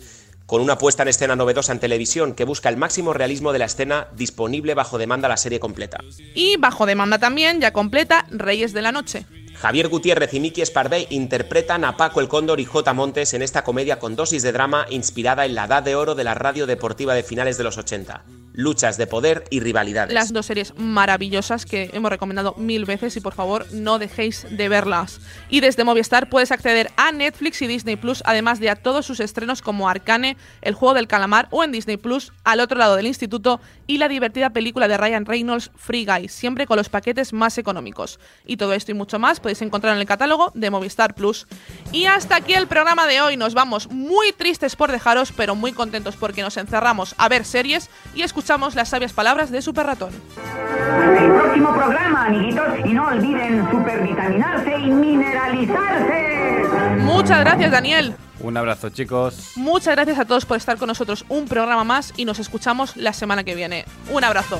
Con una puesta en escena novedosa en televisión que busca el máximo realismo de la escena, disponible bajo demanda la serie completa. Y bajo demanda también, ya completa, Reyes de la Noche. Javier Gutiérrez y Miki Esparvé interpretan a Paco el Cóndor y J. Montes en esta comedia con dosis de drama inspirada en la edad de oro de la radio deportiva de finales de los 80 luchas de poder y rivalidades. Las dos series maravillosas que hemos recomendado mil veces y por favor no dejéis de verlas. Y desde Movistar puedes acceder a Netflix y Disney Plus, además de a todos sus estrenos como Arcane, El juego del calamar o en Disney Plus, Al otro lado del instituto y la divertida película de Ryan Reynolds, Free Guy, siempre con los paquetes más económicos. Y todo esto y mucho más podéis encontrar en el catálogo de Movistar Plus. Y hasta aquí el programa de hoy. Nos vamos muy tristes por dejaros, pero muy contentos porque nos encerramos a ver series y escuchamos las sabias palabras de Super Ratón. el próximo programa, amiguitos, y no olviden supervitaminarse y mineralizarse. Muchas gracias, Daniel. Un abrazo, chicos. Muchas gracias a todos por estar con nosotros un programa más y nos escuchamos la semana que viene. Un abrazo.